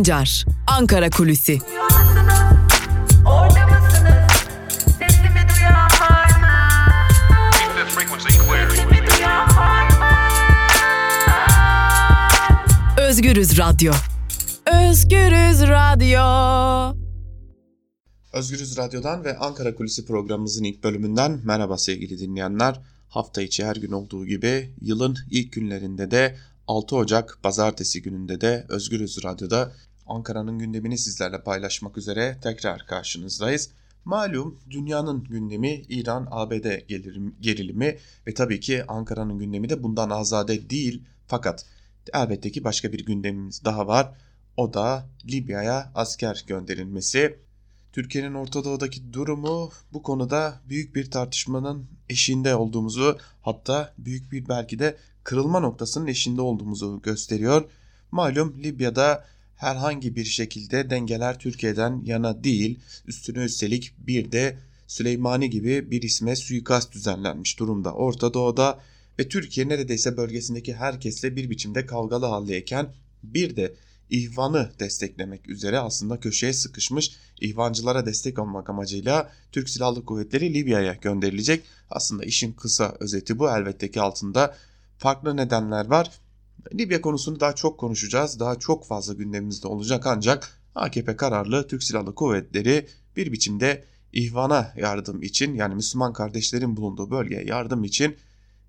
Sancar, Ankara Kulüsi. Özgürüz Radyo. Özgürüz Radyo. Özgürüz Radyo'dan ve Ankara Kulisi programımızın ilk bölümünden merhaba sevgili dinleyenler. Hafta içi her gün olduğu gibi yılın ilk günlerinde de 6 Ocak pazartesi gününde de Özgürüz Radyo'da Ankara'nın gündemini sizlerle paylaşmak üzere tekrar karşınızdayız. Malum dünyanın gündemi İran-ABD gerilimi ve tabii ki Ankara'nın gündemi de bundan azade değil. Fakat elbette ki başka bir gündemimiz daha var. O da Libya'ya asker gönderilmesi. Türkiye'nin Orta Doğu'daki durumu bu konuda büyük bir tartışmanın eşiğinde olduğumuzu hatta büyük bir belki de kırılma noktasının eşiğinde olduğumuzu gösteriyor. Malum Libya'da herhangi bir şekilde dengeler Türkiye'den yana değil. Üstüne üstelik bir de Süleymani gibi bir isme suikast düzenlenmiş durumda Orta Doğu'da ve Türkiye neredeyse bölgesindeki herkesle bir biçimde kavgalı haldeyken bir de İhvan'ı desteklemek üzere aslında köşeye sıkışmış İhvancılara destek olmak amacıyla Türk Silahlı Kuvvetleri Libya'ya gönderilecek. Aslında işin kısa özeti bu elbette ki altında farklı nedenler var. Libya konusunu daha çok konuşacağız. Daha çok fazla gündemimizde olacak ancak AKP kararlı Türk Silahlı Kuvvetleri bir biçimde İhvan'a yardım için yani Müslüman kardeşlerin bulunduğu bölgeye yardım için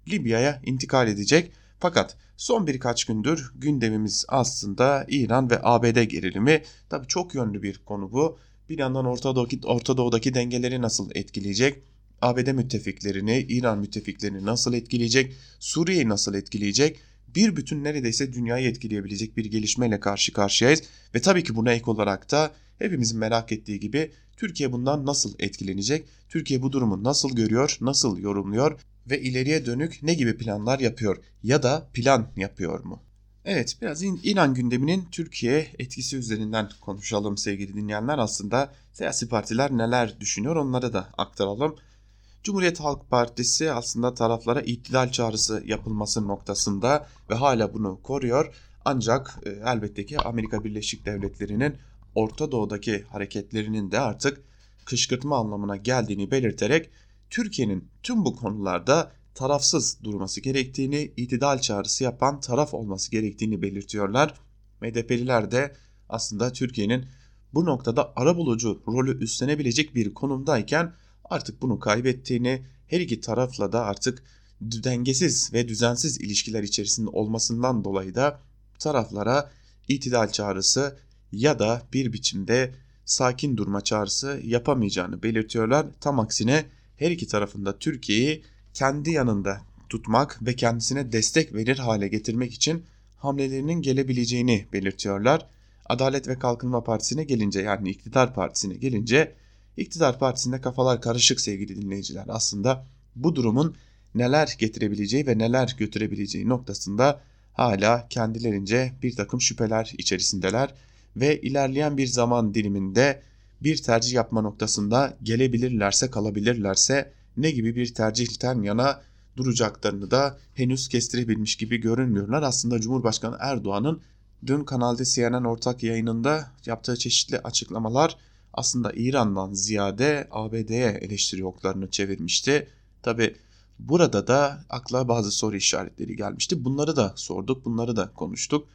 Libya'ya intikal edecek. Fakat son birkaç gündür gündemimiz aslında İran ve ABD gerilimi. Tabi çok yönlü bir konu bu. Bir yandan Orta, Doğu, Orta Doğu'daki dengeleri nasıl etkileyecek? ABD müttefiklerini, İran müttefiklerini nasıl etkileyecek? Suriye'yi nasıl etkileyecek? Bir bütün neredeyse dünyayı etkileyebilecek bir gelişmeyle karşı karşıyayız. Ve tabii ki buna ek olarak da hepimizin merak ettiği gibi Türkiye bundan nasıl etkilenecek? Türkiye bu durumu nasıl görüyor, nasıl yorumluyor ve ileriye dönük ne gibi planlar yapıyor ya da plan yapıyor mu? Evet biraz İran gündeminin Türkiye etkisi üzerinden konuşalım sevgili dinleyenler. Aslında siyasi partiler neler düşünüyor onları da aktaralım. Cumhuriyet Halk Partisi aslında taraflara iktidal çağrısı yapılması noktasında ve hala bunu koruyor. Ancak e, elbette ki Amerika Birleşik Devletleri'nin Orta Doğu'daki hareketlerinin de artık kışkırtma anlamına geldiğini belirterek Türkiye'nin tüm bu konularda tarafsız durması gerektiğini, itidal çağrısı yapan taraf olması gerektiğini belirtiyorlar. MDP'liler de aslında Türkiye'nin bu noktada arabulucu rolü üstlenebilecek bir konumdayken artık bunu kaybettiğini, her iki tarafla da artık dengesiz ve düzensiz ilişkiler içerisinde olmasından dolayı da taraflara itidal çağrısı ya da bir biçimde sakin durma çağrısı yapamayacağını belirtiyorlar. Tam aksine her iki tarafında Türkiye'yi kendi yanında tutmak ve kendisine destek verir hale getirmek için hamlelerinin gelebileceğini belirtiyorlar. Adalet ve Kalkınma Partisi'ne gelince yani iktidar partisine gelince iktidar partisinde kafalar karışık sevgili dinleyiciler. Aslında bu durumun neler getirebileceği ve neler götürebileceği noktasında hala kendilerince bir takım şüpheler içerisindeler ve ilerleyen bir zaman diliminde bir tercih yapma noktasında gelebilirlerse kalabilirlerse ne gibi bir tercihten yana duracaklarını da henüz kestirebilmiş gibi görünmüyorlar. Aslında Cumhurbaşkanı Erdoğan'ın dün Kanal D CNN ortak yayınında yaptığı çeşitli açıklamalar aslında İran'dan ziyade ABD'ye eleştiri oklarını çevirmişti. Tabi burada da akla bazı soru işaretleri gelmişti. Bunları da sorduk, bunları da konuştuk.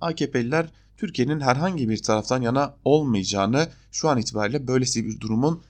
AKP'liler Türkiye'nin herhangi bir taraftan yana olmayacağını şu an itibariyle böylesi bir durumun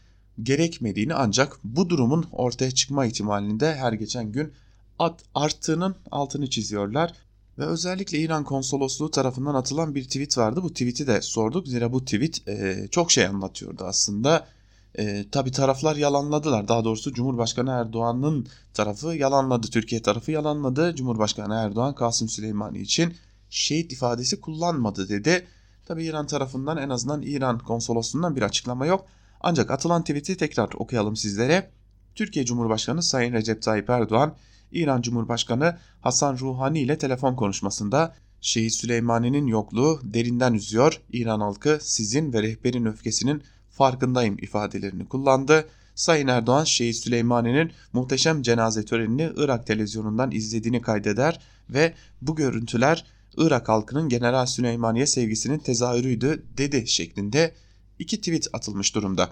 gerekmediğini ancak bu durumun ortaya çıkma ihtimalinde her geçen gün at arttığının altını çiziyorlar. Ve özellikle İran konsolosluğu tarafından atılan bir tweet vardı. Bu tweet'i de sorduk. Zira bu tweet e, çok şey anlatıyordu aslında. E, Tabi taraflar yalanladılar. Daha doğrusu Cumhurbaşkanı Erdoğan'ın tarafı yalanladı. Türkiye tarafı yalanladı. Cumhurbaşkanı Erdoğan Kasım Süleymani için şehit ifadesi kullanmadı dedi. Tabi İran tarafından en azından İran konsolosluğundan bir açıklama yok. Ancak atılan tweet'i tekrar okuyalım sizlere. Türkiye Cumhurbaşkanı Sayın Recep Tayyip Erdoğan, İran Cumhurbaşkanı Hasan Ruhani ile telefon konuşmasında Şehit Süleymani'nin yokluğu derinden üzüyor. İran halkı sizin ve rehberin öfkesinin farkındayım ifadelerini kullandı. Sayın Erdoğan Şehit Süleymani'nin muhteşem cenaze törenini Irak televizyonundan izlediğini kaydeder ve bu görüntüler Irak halkının General Süleymaniye sevgisinin tezahürüydü dedi şeklinde iki tweet atılmış durumda.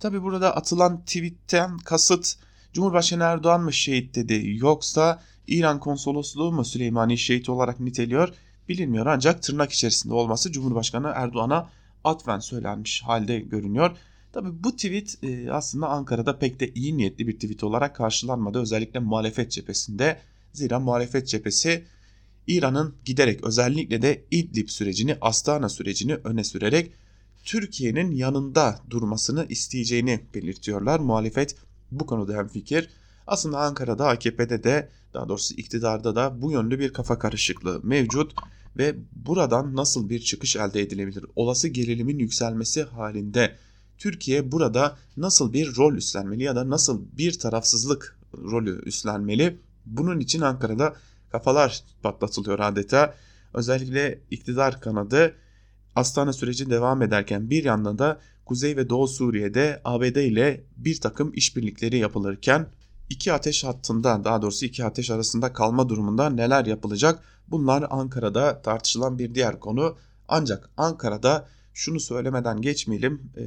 Tabi burada atılan tweetten kasıt Cumhurbaşkanı Erdoğan mı şehit dedi yoksa İran konsolosluğu mu Süleymani şehit olarak niteliyor bilinmiyor ancak tırnak içerisinde olması Cumhurbaşkanı Erdoğan'a atfen söylenmiş halde görünüyor. Tabi bu tweet e, aslında Ankara'da pek de iyi niyetli bir tweet olarak karşılanmadı özellikle muhalefet cephesinde. Zira muhalefet cephesi İran'ın giderek özellikle de İdlib sürecini, Astana sürecini öne sürerek Türkiye'nin yanında durmasını isteyeceğini belirtiyorlar. Muhalefet bu konuda hem fikir. Aslında Ankara'da AKP'de de daha doğrusu iktidarda da bu yönlü bir kafa karışıklığı mevcut ve buradan nasıl bir çıkış elde edilebilir? Olası gerilimin yükselmesi halinde Türkiye burada nasıl bir rol üstlenmeli ya da nasıl bir tarafsızlık rolü üstlenmeli? Bunun için Ankara'da kafalar patlatılıyor adeta. Özellikle iktidar kanadı Astana süreci devam ederken bir yandan da Kuzey ve Doğu Suriye'de ABD ile bir takım işbirlikleri yapılırken iki ateş hattında daha doğrusu iki ateş arasında kalma durumunda neler yapılacak? Bunlar Ankara'da tartışılan bir diğer konu. Ancak Ankara'da şunu söylemeden geçmeyelim e,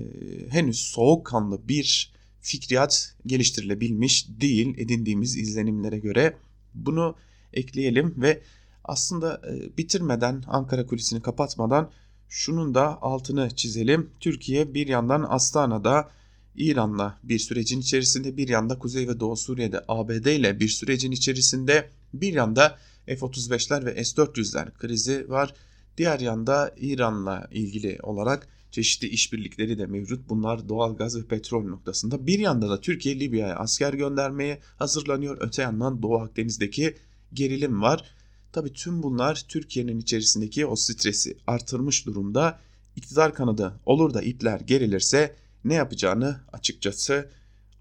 henüz soğukkanlı bir fikriyat geliştirilebilmiş değil edindiğimiz izlenimlere göre. Bunu ekleyelim ve aslında bitirmeden Ankara kulisini kapatmadan şunun da altını çizelim. Türkiye bir yandan Astana'da İran'la bir sürecin içerisinde bir yanda Kuzey ve Doğu Suriye'de ABD ile bir sürecin içerisinde bir yanda F-35'ler ve S-400'ler krizi var. Diğer yanda İran'la ilgili olarak çeşitli işbirlikleri de mevcut. Bunlar doğal gaz ve petrol noktasında. Bir yanda da Türkiye Libya'ya asker göndermeye hazırlanıyor. Öte yandan Doğu Akdeniz'deki gerilim var. Tabi tüm bunlar Türkiye'nin içerisindeki o stresi artırmış durumda. İktidar kanadı olur da ipler gerilirse ne yapacağını açıkçası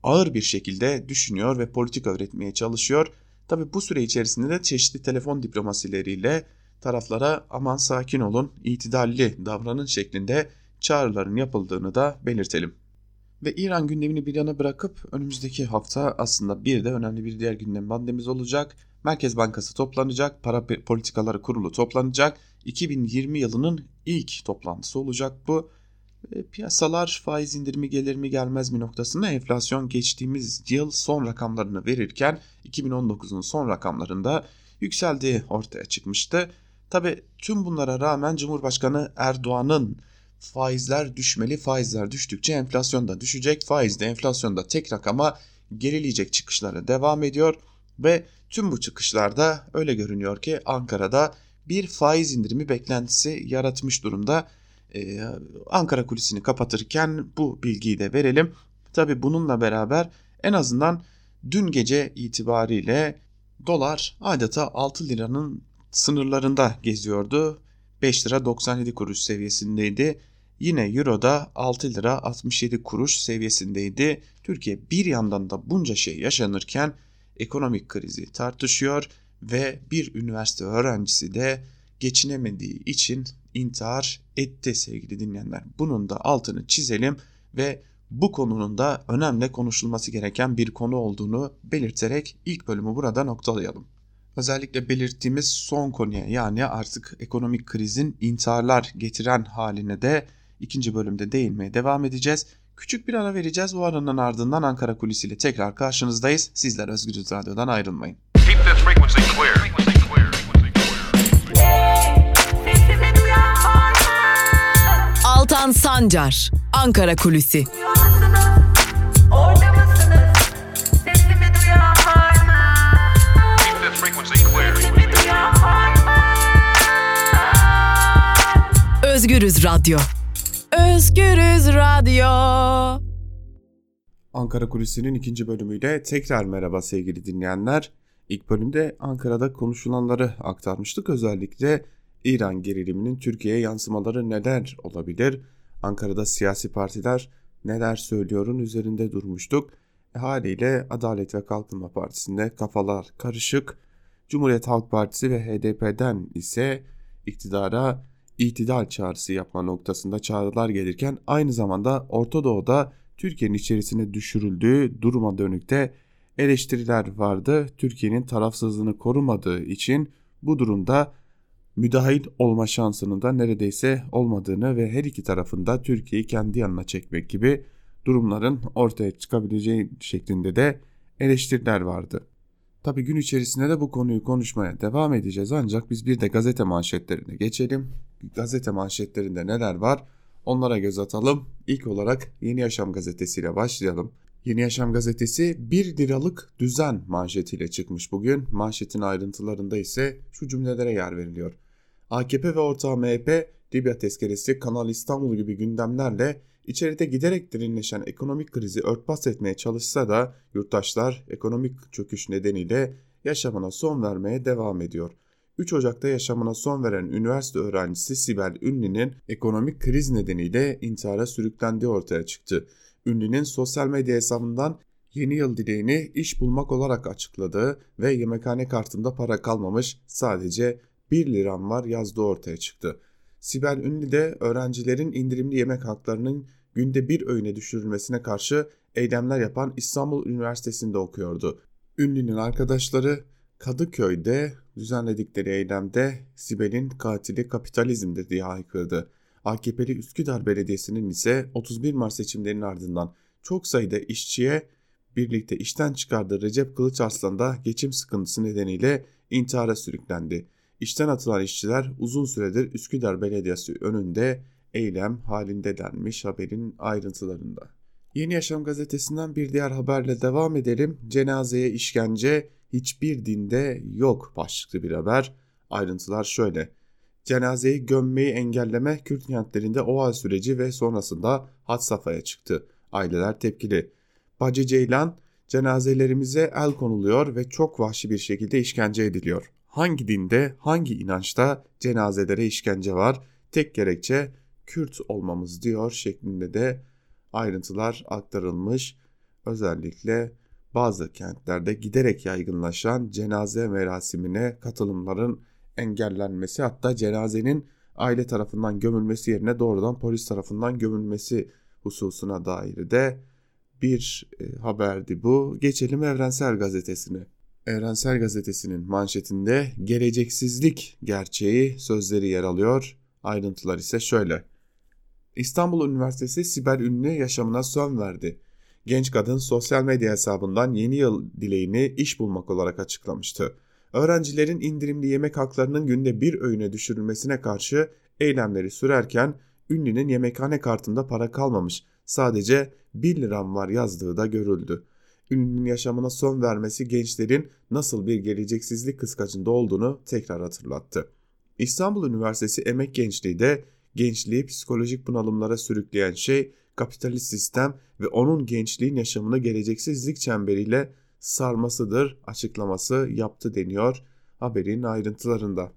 ağır bir şekilde düşünüyor ve politika öğretmeye çalışıyor. Tabi bu süre içerisinde de çeşitli telefon diplomasileriyle taraflara aman sakin olun, itidalli davranın şeklinde çağrıların yapıldığını da belirtelim. Ve İran gündemini bir yana bırakıp önümüzdeki hafta aslında bir de önemli bir diğer gündem bandemiz olacak. Merkez Bankası toplanacak, para politikaları kurulu toplanacak. 2020 yılının ilk toplantısı olacak bu. E, piyasalar faiz indirimi gelir mi gelmez mi noktasında enflasyon geçtiğimiz yıl son rakamlarını verirken 2019'un son rakamlarında yükseldiği ortaya çıkmıştı. Tabi tüm bunlara rağmen Cumhurbaşkanı Erdoğan'ın faizler düşmeli, faizler düştükçe enflasyon da düşecek, faiz de enflasyon da tek rakama gerileyecek çıkışlara devam ediyor ve tüm bu çıkışlarda öyle görünüyor ki Ankara'da bir faiz indirimi beklentisi yaratmış durumda. Ee, Ankara kulisini kapatırken bu bilgiyi de verelim. Tabi bununla beraber en azından dün gece itibariyle dolar adeta 6 liranın sınırlarında geziyordu. 5 lira 97 kuruş seviyesindeydi. Yine euro da 6 lira 67 kuruş seviyesindeydi. Türkiye bir yandan da bunca şey yaşanırken ekonomik krizi tartışıyor ve bir üniversite öğrencisi de geçinemediği için intihar etti sevgili dinleyenler. Bunun da altını çizelim ve bu konunun da önemli konuşulması gereken bir konu olduğunu belirterek ilk bölümü burada noktalayalım. Özellikle belirttiğimiz son konuya yani artık ekonomik krizin intiharlar getiren haline de ikinci bölümde değinmeye devam edeceğiz. Küçük bir ara vereceğiz. O aranın ardından Ankara Kulisi ile tekrar karşınızdayız. Sizler Özgürüz Radyo'dan ayrılmayın. Altan Sancar, Ankara Kulüsi. Özgürüz Radyo. Özgürüz Radyo. Ankara Kulisi'nin ikinci bölümüyle tekrar merhaba sevgili dinleyenler. İlk bölümde Ankara'da konuşulanları aktarmıştık. Özellikle İran geriliminin Türkiye'ye yansımaları neler olabilir? Ankara'da siyasi partiler neler söylüyorun üzerinde durmuştuk. E, haliyle Adalet ve Kalkınma Partisi'nde kafalar karışık. Cumhuriyet Halk Partisi ve HDP'den ise iktidara itidal çağrısı yapma noktasında çağrılar gelirken aynı zamanda Orta Doğu'da Türkiye'nin içerisine düşürüldüğü duruma dönükte eleştiriler vardı. Türkiye'nin tarafsızlığını korumadığı için bu durumda müdahil olma şansının da neredeyse olmadığını ve her iki tarafında Türkiye'yi kendi yanına çekmek gibi durumların ortaya çıkabileceği şeklinde de eleştiriler vardı. Tabi gün içerisinde de bu konuyu konuşmaya devam edeceğiz ancak biz bir de gazete manşetlerine geçelim. Gazete manşetlerinde neler var onlara göz atalım. İlk olarak Yeni Yaşam gazetesiyle başlayalım. Yeni Yaşam gazetesi 1 liralık düzen manşetiyle çıkmış bugün. Manşetin ayrıntılarında ise şu cümlelere yer veriliyor. AKP ve ortağı MHP, Libya tezkeresi, Kanal İstanbul gibi gündemlerle içeride giderek derinleşen ekonomik krizi örtbas etmeye çalışsa da yurttaşlar ekonomik çöküş nedeniyle yaşamına son vermeye devam ediyor. 3 Ocak'ta yaşamına son veren üniversite öğrencisi Sibel Ünlü'nün ekonomik kriz nedeniyle intihara sürüklendiği ortaya çıktı. Ünlü'nün sosyal medya hesabından yeni yıl dileğini iş bulmak olarak açıkladığı ve yemekhane kartında para kalmamış sadece 1 liram var yazdığı ortaya çıktı. Sibel Ünlü de öğrencilerin indirimli yemek haklarının günde bir öğüne düşürülmesine karşı eylemler yapan İstanbul Üniversitesi'nde okuyordu. Ünlü'nün arkadaşları Kadıköy'de düzenledikleri eylemde Sibel'in katili kapitalizmdir diye haykırdı. AKP'li Üsküdar Belediyesi'nin ise 31 Mart seçimlerinin ardından çok sayıda işçiye birlikte işten çıkardığı Recep Kılıçarslan da geçim sıkıntısı nedeniyle intihara sürüklendi. İşten atılan işçiler uzun süredir Üsküdar Belediyesi önünde eylem halinde denmiş haberin ayrıntılarında. Yeni Yaşam gazetesinden bir diğer haberle devam edelim. Cenazeye işkence hiçbir dinde yok başlıklı bir haber. Ayrıntılar şöyle. Cenazeyi gömmeyi engelleme Kürt kentlerinde OHA süreci ve sonrasında had safhaya çıktı. Aileler tepkili. Bacı Ceylan, cenazelerimize el konuluyor ve çok vahşi bir şekilde işkence ediliyor. Hangi dinde, hangi inançta cenazelere işkence var? Tek gerekçe Kürt olmamız diyor şeklinde de ayrıntılar aktarılmış. Özellikle bazı kentlerde giderek yaygınlaşan cenaze merasimine katılımların engellenmesi hatta cenazenin aile tarafından gömülmesi yerine doğrudan polis tarafından gömülmesi hususuna dair de bir e, haberdi bu. Geçelim Evrensel Gazetesi'ne. Evrensel Gazetesi'nin manşetinde geleceksizlik gerçeği sözleri yer alıyor. Ayrıntılar ise şöyle. İstanbul Üniversitesi Siber Ünlü yaşamına son verdi. Genç kadın sosyal medya hesabından yeni yıl dileğini iş bulmak olarak açıklamıştı. Öğrencilerin indirimli yemek haklarının günde bir öğüne düşürülmesine karşı eylemleri sürerken ünlünün yemekhane kartında para kalmamış sadece 1 liram var yazdığı da görüldü. Ünlünün yaşamına son vermesi gençlerin nasıl bir geleceksizlik kıskacında olduğunu tekrar hatırlattı. İstanbul Üniversitesi Emek Gençliği de gençliği psikolojik bunalımlara sürükleyen şey kapitalist sistem ve onun gençliğin yaşamını geleceksizlik çemberiyle sarmasıdır açıklaması yaptı deniyor haberin ayrıntılarında.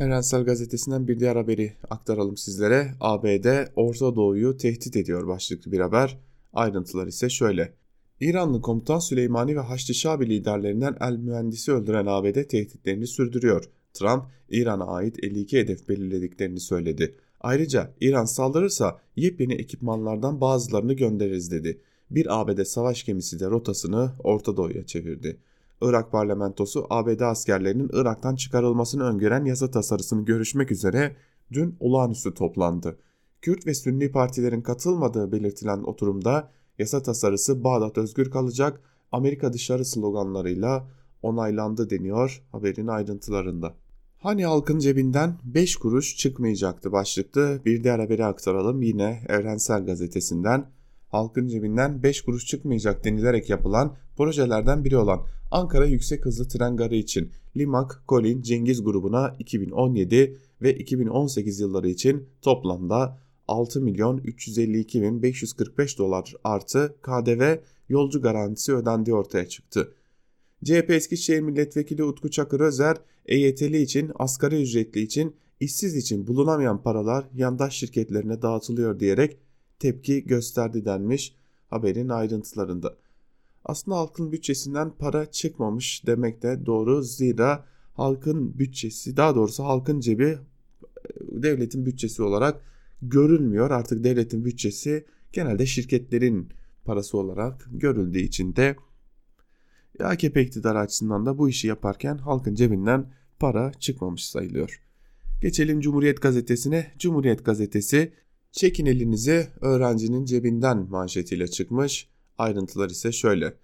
Evrensel Gazetesi'nden bir diğer haberi aktaralım sizlere. ABD Orta Doğu'yu tehdit ediyor başlıklı bir haber. Ayrıntılar ise şöyle. İranlı komutan Süleymani ve Haçlı Şabi liderlerinden el mühendisi öldüren ABD tehditlerini sürdürüyor. Trump, İran'a ait 52 hedef belirlediklerini söyledi. Ayrıca İran saldırırsa yepyeni ekipmanlardan bazılarını göndeririz dedi. Bir ABD savaş gemisi de rotasını Orta Doğu'ya çevirdi. Irak parlamentosu ABD askerlerinin Irak'tan çıkarılmasını öngören yasa tasarısını görüşmek üzere dün olağanüstü toplandı. Kürt ve Sünni partilerin katılmadığı belirtilen oturumda yasa tasarısı Bağdat özgür kalacak, Amerika dışarı sloganlarıyla onaylandı deniyor haberin ayrıntılarında. Hani halkın cebinden 5 kuruş çıkmayacaktı başlıklı bir diğer haberi aktaralım yine Evrensel Gazetesi'nden. Halkın cebinden 5 kuruş çıkmayacak denilerek yapılan projelerden biri olan Ankara Yüksek Hızlı Tren Garı için Limak, Kolin, Cengiz grubuna 2017 ve 2018 yılları için toplamda 6 milyon 352 bin 545 dolar artı KDV yolcu garantisi ödendiği ortaya çıktı. CHP Eskişehir Milletvekili Utku Çakır Özer, EYT'li için, asgari ücretli için, işsiz için bulunamayan paralar yandaş şirketlerine dağıtılıyor diyerek tepki gösterdi denmiş haberin ayrıntılarında. Aslında halkın bütçesinden para çıkmamış demek de doğru zira halkın bütçesi daha doğrusu halkın cebi devletin bütçesi olarak görülmüyor. Artık devletin bütçesi genelde şirketlerin parası olarak görüldüğü için de AKP iktidarı açısından da bu işi yaparken halkın cebinden para çıkmamış sayılıyor. Geçelim Cumhuriyet Gazetesi'ne. Cumhuriyet Gazetesi çekin elinizi öğrencinin cebinden manşetiyle çıkmış. Ayrıntılar ise şöyle.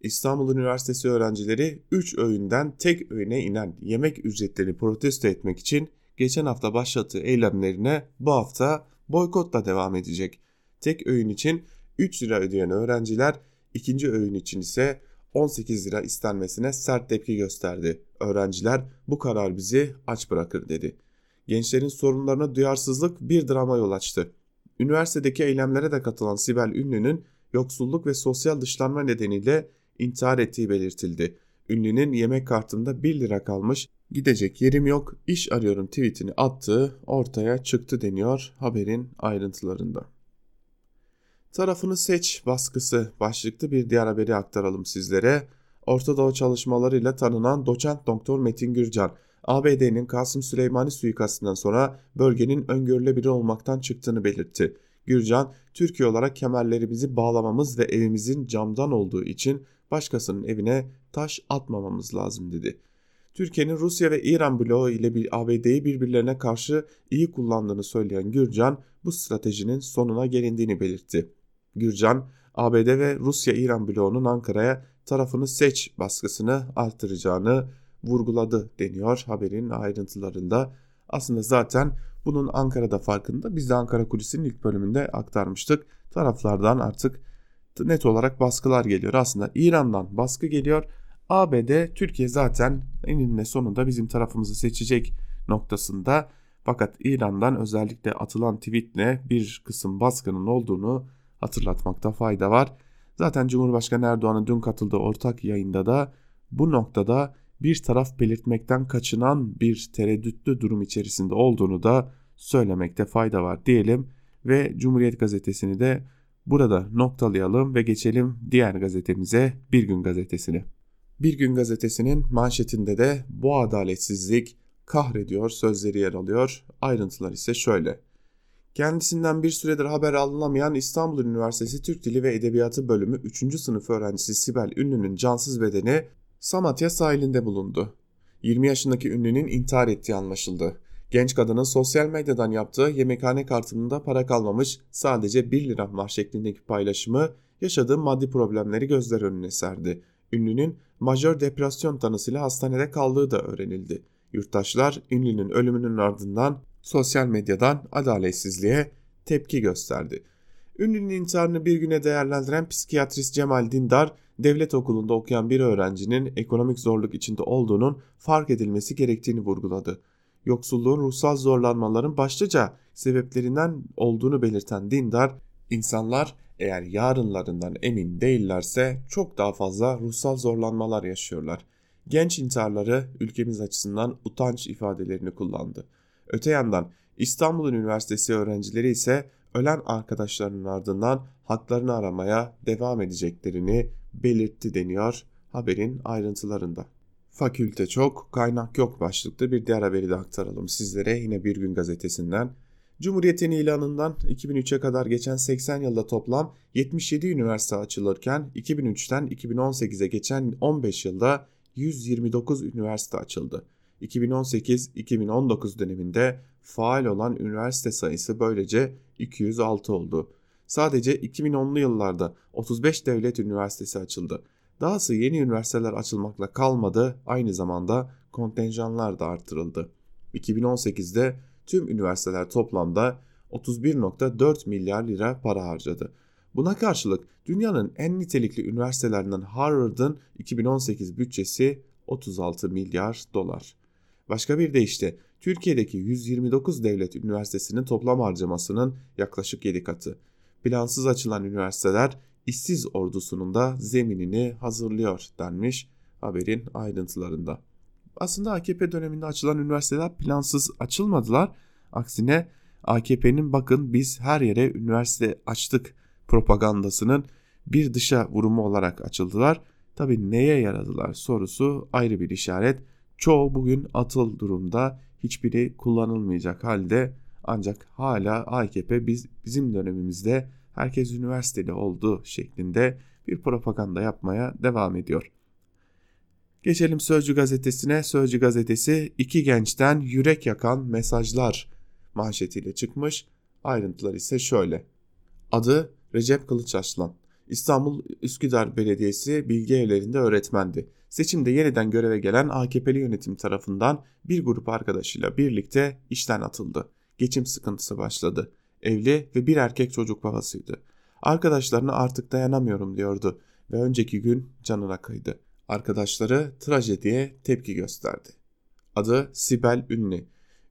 İstanbul Üniversitesi öğrencileri 3 öğünden tek öğüne inen yemek ücretlerini protesto etmek için geçen hafta başlattığı eylemlerine bu hafta boykotla devam edecek. Tek öğün için 3 lira ödeyen öğrenciler ikinci öğün için ise 18 lira istenmesine sert tepki gösterdi. Öğrenciler bu karar bizi aç bırakır dedi. Gençlerin sorunlarına duyarsızlık bir drama yol açtı. Üniversitedeki eylemlere de katılan Sibel Ünlü'nün yoksulluk ve sosyal dışlanma nedeniyle intihar ettiği belirtildi. Ünlü'nün yemek kartında 1 lira kalmış, gidecek yerim yok, iş arıyorum tweetini attığı ortaya çıktı deniyor haberin ayrıntılarında. Tarafını seç baskısı başlıklı bir diğer haberi aktaralım sizlere. Orta Doğu çalışmalarıyla tanınan doçent doktor Metin Gürcan, ABD'nin Kasım Süleymani suikastından sonra bölgenin öngörülebilir olmaktan çıktığını belirtti. Gürcan, Türkiye olarak kemerlerimizi bağlamamız ve evimizin camdan olduğu için başkasının evine taş atmamamız lazım dedi. Türkiye'nin Rusya ve İran bloğu ile bir ABD'yi birbirlerine karşı iyi kullandığını söyleyen Gürcan bu stratejinin sonuna gelindiğini belirtti. Gürcan, ABD ve Rusya-İran bloğunun Ankara'ya tarafını seç baskısını artıracağını vurguladı deniyor haberin ayrıntılarında. Aslında zaten bunun Ankara'da farkında. Biz de Ankara Kulisi'nin ilk bölümünde aktarmıştık. Taraflardan artık net olarak baskılar geliyor. Aslında İran'dan baskı geliyor. ABD Türkiye zaten eninde sonunda bizim tarafımızı seçecek noktasında. Fakat İran'dan özellikle atılan tweetle bir kısım baskının olduğunu hatırlatmakta fayda var. Zaten Cumhurbaşkanı Erdoğan'ın dün katıldığı ortak yayında da bu noktada bir taraf belirtmekten kaçınan bir tereddütlü durum içerisinde olduğunu da söylemekte fayda var diyelim ve Cumhuriyet Gazetesi'ni de burada noktalayalım ve geçelim diğer gazetemize Bir Gün Gazetesi'ni. Bir Gün Gazetesi'nin manşetinde de bu adaletsizlik kahrediyor sözleri yer alıyor. Ayrıntılar ise şöyle. Kendisinden bir süredir haber alınamayan İstanbul Üniversitesi Türk Dili ve Edebiyatı Bölümü 3. sınıf öğrencisi Sibel Ünlü'nün cansız bedeni Samatya sahilinde bulundu. 20 yaşındaki ünlünün intihar ettiği anlaşıldı. Genç kadının sosyal medyadan yaptığı yemekhane kartında para kalmamış sadece 1 lira var şeklindeki paylaşımı yaşadığı maddi problemleri gözler önüne serdi. Ünlünün majör depresyon tanısıyla hastanede kaldığı da öğrenildi. Yurttaşlar ünlünün ölümünün ardından sosyal medyadan adaletsizliğe tepki gösterdi. Ünlünün intiharını bir güne değerlendiren psikiyatrist Cemal Dindar, devlet okulunda okuyan bir öğrencinin ekonomik zorluk içinde olduğunun fark edilmesi gerektiğini vurguladı. Yoksulluğun ruhsal zorlanmaların başlıca sebeplerinden olduğunu belirten Dindar, insanlar eğer yarınlarından emin değillerse çok daha fazla ruhsal zorlanmalar yaşıyorlar. Genç intiharları ülkemiz açısından utanç ifadelerini kullandı. Öte yandan İstanbul Üniversitesi öğrencileri ise ölen arkadaşlarının ardından haklarını aramaya devam edeceklerini belirtti deniyor haberin ayrıntılarında. Fakülte çok, kaynak yok başlıklı bir diğer haberi de aktaralım sizlere yine Bir Gün Gazetesi'nden. Cumhuriyet'in ilanından 2003'e kadar geçen 80 yılda toplam 77 üniversite açılırken 2003'ten 2018'e geçen 15 yılda 129 üniversite açıldı. 2018-2019 döneminde faal olan üniversite sayısı böylece 206 oldu. Sadece 2010'lu yıllarda 35 devlet üniversitesi açıldı. Dahası yeni üniversiteler açılmakla kalmadı, aynı zamanda kontenjanlar da artırıldı. 2018'de tüm üniversiteler toplamda 31.4 milyar lira para harcadı. Buna karşılık dünyanın en nitelikli üniversitelerinden Harvard'ın 2018 bütçesi 36 milyar dolar. Başka bir deyişle Türkiye'deki 129 devlet üniversitesinin toplam harcamasının yaklaşık 7 katı. Plansız açılan üniversiteler işsiz ordusunun da zeminini hazırlıyor denmiş haberin ayrıntılarında. Aslında AKP döneminde açılan üniversiteler plansız açılmadılar. Aksine AKP'nin bakın biz her yere üniversite açtık propagandasının bir dışa vurumu olarak açıldılar. Tabi neye yaradılar sorusu ayrı bir işaret. Çoğu bugün atıl durumda hiçbiri kullanılmayacak halde ancak hala AKP biz, bizim dönemimizde herkes üniversiteli oldu şeklinde bir propaganda yapmaya devam ediyor. Geçelim Sözcü gazetesine. Sözcü gazetesi iki gençten yürek yakan mesajlar manşetiyle çıkmış. Ayrıntılar ise şöyle. Adı Recep Kılıçarslan. İstanbul Üsküdar Belediyesi bilgi evlerinde öğretmendi. Seçimde yeniden göreve gelen AKP'li yönetim tarafından bir grup arkadaşıyla birlikte işten atıldı. Geçim sıkıntısı başladı. Evli ve bir erkek çocuk babasıydı. Arkadaşlarına artık dayanamıyorum diyordu ve önceki gün canına kıydı. Arkadaşları trajediye tepki gösterdi. Adı Sibel Ünlü.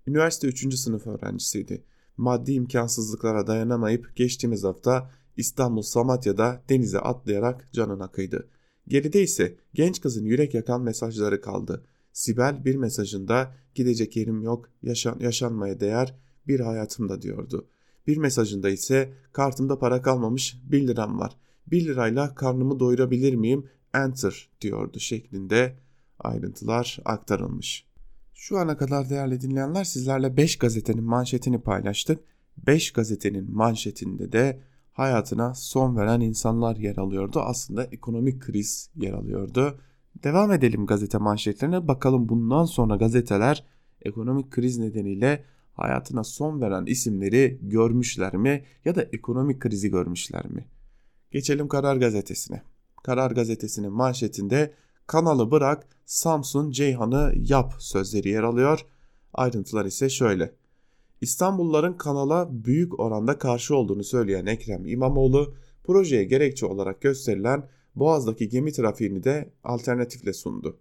Üniversite 3. sınıf öğrencisiydi. Maddi imkansızlıklara dayanamayıp geçtiğimiz hafta İstanbul Samatya'da denize atlayarak canına kıydı. Geride ise genç kızın yürek yakan mesajları kaldı. Sibel bir mesajında gidecek yerim yok, yaşan, yaşanmaya değer bir hayatımda diyordu. Bir mesajında ise kartımda para kalmamış 1 liram var. 1 lirayla karnımı doyurabilir miyim? Enter diyordu şeklinde ayrıntılar aktarılmış. Şu ana kadar değerli dinleyenler sizlerle 5 gazetenin manşetini paylaştık. 5 gazetenin manşetinde de hayatına son veren insanlar yer alıyordu. Aslında ekonomik kriz yer alıyordu. Devam edelim gazete manşetlerine. Bakalım bundan sonra gazeteler ekonomik kriz nedeniyle hayatına son veren isimleri görmüşler mi ya da ekonomik krizi görmüşler mi? Geçelim Karar Gazetesi'ne. Karar Gazetesi'nin manşetinde kanalı bırak Samsun Ceyhan'ı yap sözleri yer alıyor. Ayrıntılar ise şöyle. İstanbulluların kanala büyük oranda karşı olduğunu söyleyen Ekrem İmamoğlu, projeye gerekçe olarak gösterilen Boğaz'daki gemi trafiğini de alternatifle sundu.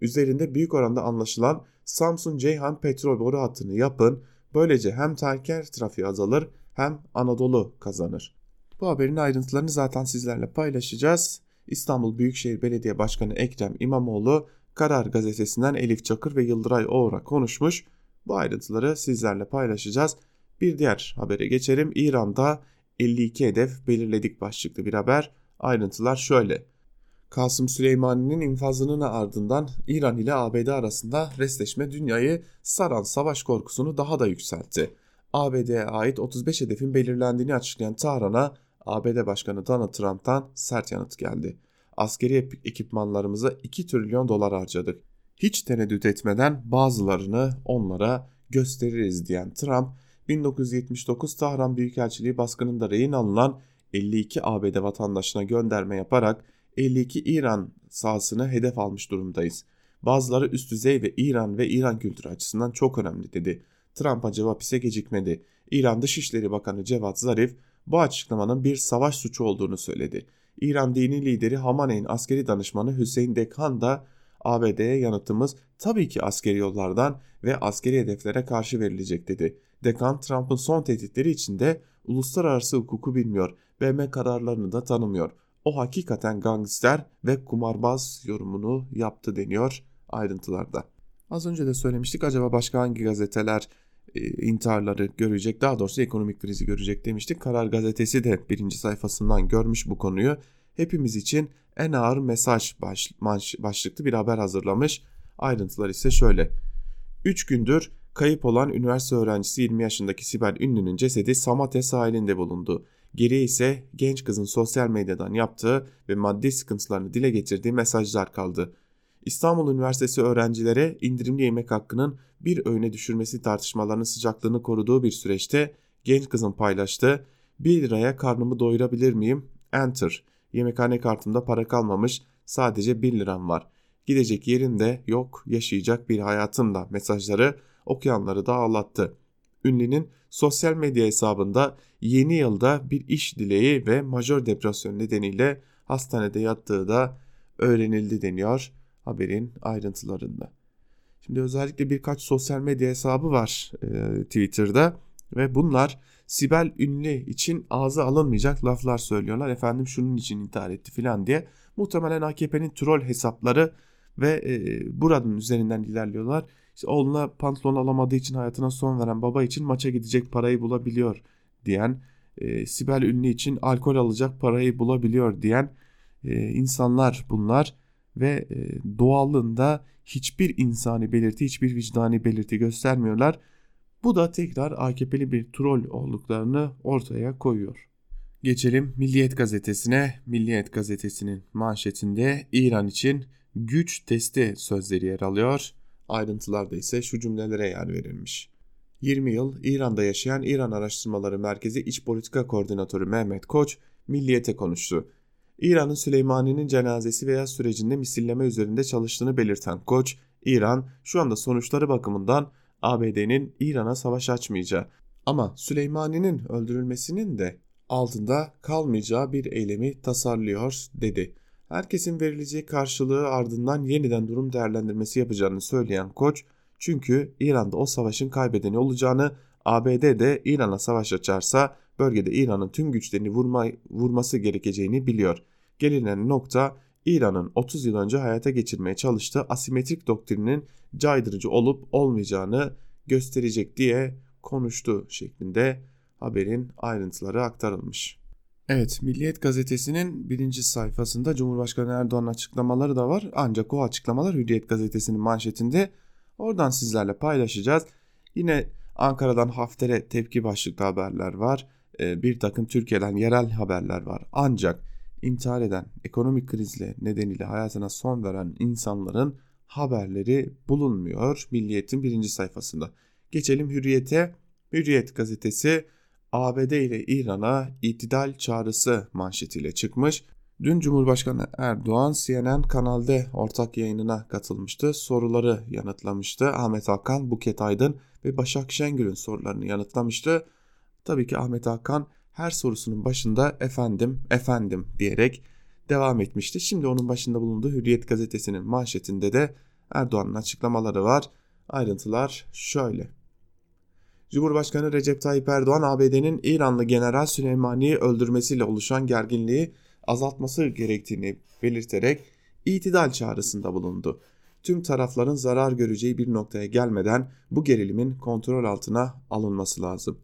Üzerinde büyük oranda anlaşılan Samsun Ceyhan petrol boru hattını yapın, böylece hem tanker trafiği azalır hem Anadolu kazanır. Bu haberin ayrıntılarını zaten sizlerle paylaşacağız. İstanbul Büyükşehir Belediye Başkanı Ekrem İmamoğlu Karar Gazetesi'nden Elif Çakır ve Yıldıray Oğur'a konuşmuş. Bu ayrıntıları sizlerle paylaşacağız. Bir diğer habere geçelim. İran'da 52 hedef belirledik başlıklı bir haber. Ayrıntılar şöyle. Kasım Süleymani'nin infazının ardından İran ile ABD arasında resleşme dünyayı saran savaş korkusunu daha da yükseltti. ABD'ye ait 35 hedefin belirlendiğini açıklayan Tahran'a ABD Başkanı Donald Trump'tan sert yanıt geldi. Askeri ekipmanlarımıza 2 trilyon dolar harcadık hiç tereddüt etmeden bazılarını onlara gösteririz diyen Trump, 1979 Tahran Büyükelçiliği baskınında rehin alınan 52 ABD vatandaşına gönderme yaparak 52 İran sahasını hedef almış durumdayız. Bazıları üst düzey ve İran ve İran kültürü açısından çok önemli dedi. Trump'a cevap ise gecikmedi. İran Dışişleri Bakanı Cevat Zarif bu açıklamanın bir savaş suçu olduğunu söyledi. İran dini lideri Hamaney'in askeri danışmanı Hüseyin Dekhan da ABD'ye yanıtımız tabii ki askeri yollardan ve askeri hedeflere karşı verilecek dedi. Dekan Trump'ın son tehditleri içinde uluslararası hukuku bilmiyor, BM kararlarını da tanımıyor. O hakikaten gangster ve kumarbaz yorumunu yaptı deniyor ayrıntılarda. Az önce de söylemiştik acaba başka hangi gazeteler intiharları görecek daha doğrusu ekonomik krizi görecek demiştik. Karar gazetesi de birinci sayfasından görmüş bu konuyu. Hepimiz için en ağır mesaj baş, baş, başlıklı bir haber hazırlamış. Ayrıntılar ise şöyle. 3 gündür kayıp olan üniversite öğrencisi 20 yaşındaki Sibel Ünlü'nün cesedi Samatya sahilinde bulundu. Geriye ise genç kızın sosyal medyadan yaptığı ve maddi sıkıntılarını dile getirdiği mesajlar kaldı. İstanbul Üniversitesi öğrencilere indirimli yemek hakkının bir öğüne düşürmesi tartışmalarının sıcaklığını koruduğu bir süreçte genç kızın paylaştığı 1 liraya karnımı doyurabilir miyim? Enter Yemekhane kartımda para kalmamış sadece 1 liram var. Gidecek yerin de yok yaşayacak bir hayatım da mesajları okuyanları da ağlattı. Ünlünün sosyal medya hesabında yeni yılda bir iş dileği ve majör depresyon nedeniyle hastanede yattığı da öğrenildi deniyor haberin ayrıntılarında. Şimdi özellikle birkaç sosyal medya hesabı var e, Twitter'da ve bunlar Sibel Ünlü için ağza alınmayacak laflar söylüyorlar. Efendim şunun için intihar etti filan diye. Muhtemelen AKP'nin troll hesapları ve e, buranın üzerinden ilerliyorlar. İşte oğluna pantolon alamadığı için hayatına son veren baba için maça gidecek parayı bulabiliyor diyen, e, Sibel Ünlü için alkol alacak parayı bulabiliyor diyen e, insanlar bunlar ve e, doğallığında hiçbir insani belirti, hiçbir vicdani belirti göstermiyorlar. Bu da tekrar AKP'li bir troll olduklarını ortaya koyuyor. Geçelim Milliyet gazetesine. Milliyet gazetesinin manşetinde İran için güç testi sözleri yer alıyor. Ayrıntılarda ise şu cümlelere yer verilmiş. 20 yıl İran'da yaşayan İran Araştırmaları Merkezi İç Politika Koordinatörü Mehmet Koç, Milliyet'e konuştu. İran'ın Süleymani'nin cenazesi veya sürecinde misilleme üzerinde çalıştığını belirten Koç, İran şu anda sonuçları bakımından ABD'nin İran'a savaş açmayacağı ama Süleymani'nin öldürülmesinin de altında kalmayacağı bir eylemi tasarlıyor dedi. Herkesin verileceği karşılığı ardından yeniden durum değerlendirmesi yapacağını söyleyen Koç, çünkü İran'da o savaşın kaybedeni olacağını, ABD de İran'a savaş açarsa bölgede İran'ın tüm güçlerini vurma, vurması gerekeceğini biliyor. Gelinen nokta İran'ın 30 yıl önce hayata geçirmeye çalıştığı asimetrik doktrinin caydırıcı olup olmayacağını gösterecek diye konuştu şeklinde haberin ayrıntıları aktarılmış. Evet, Milliyet gazetesinin birinci sayfasında Cumhurbaşkanı Erdoğan'ın açıklamaları da var. Ancak o açıklamalar Hürriyet gazetesinin manşetinde. Oradan sizlerle paylaşacağız. Yine Ankara'dan Hafter'e tepki başlıklı haberler var. Ee, bir takım Türkiye'den yerel haberler var. Ancak intihar eden, ekonomik krizle nedeniyle hayatına son veren insanların haberleri bulunmuyor Milliyet'in birinci sayfasında. Geçelim Hürriyet'e. Hürriyet gazetesi ABD ile İran'a itidal çağrısı manşetiyle çıkmış. Dün Cumhurbaşkanı Erdoğan CNN Kanal D ortak yayınına katılmıştı. Soruları yanıtlamıştı. Ahmet Hakan, Buket Aydın ve Başak Şengül'ün sorularını yanıtlamıştı. Tabii ki Ahmet Hakan her sorusunun başında efendim, efendim diyerek devam etmişti. Şimdi onun başında bulunduğu Hürriyet gazetesinin manşetinde de Erdoğan'ın açıklamaları var. Ayrıntılar şöyle. Cumhurbaşkanı Recep Tayyip Erdoğan ABD'nin İranlı General Süleymani'yi öldürmesiyle oluşan gerginliği azaltması gerektiğini belirterek itidal çağrısında bulundu. Tüm tarafların zarar göreceği bir noktaya gelmeden bu gerilimin kontrol altına alınması lazım.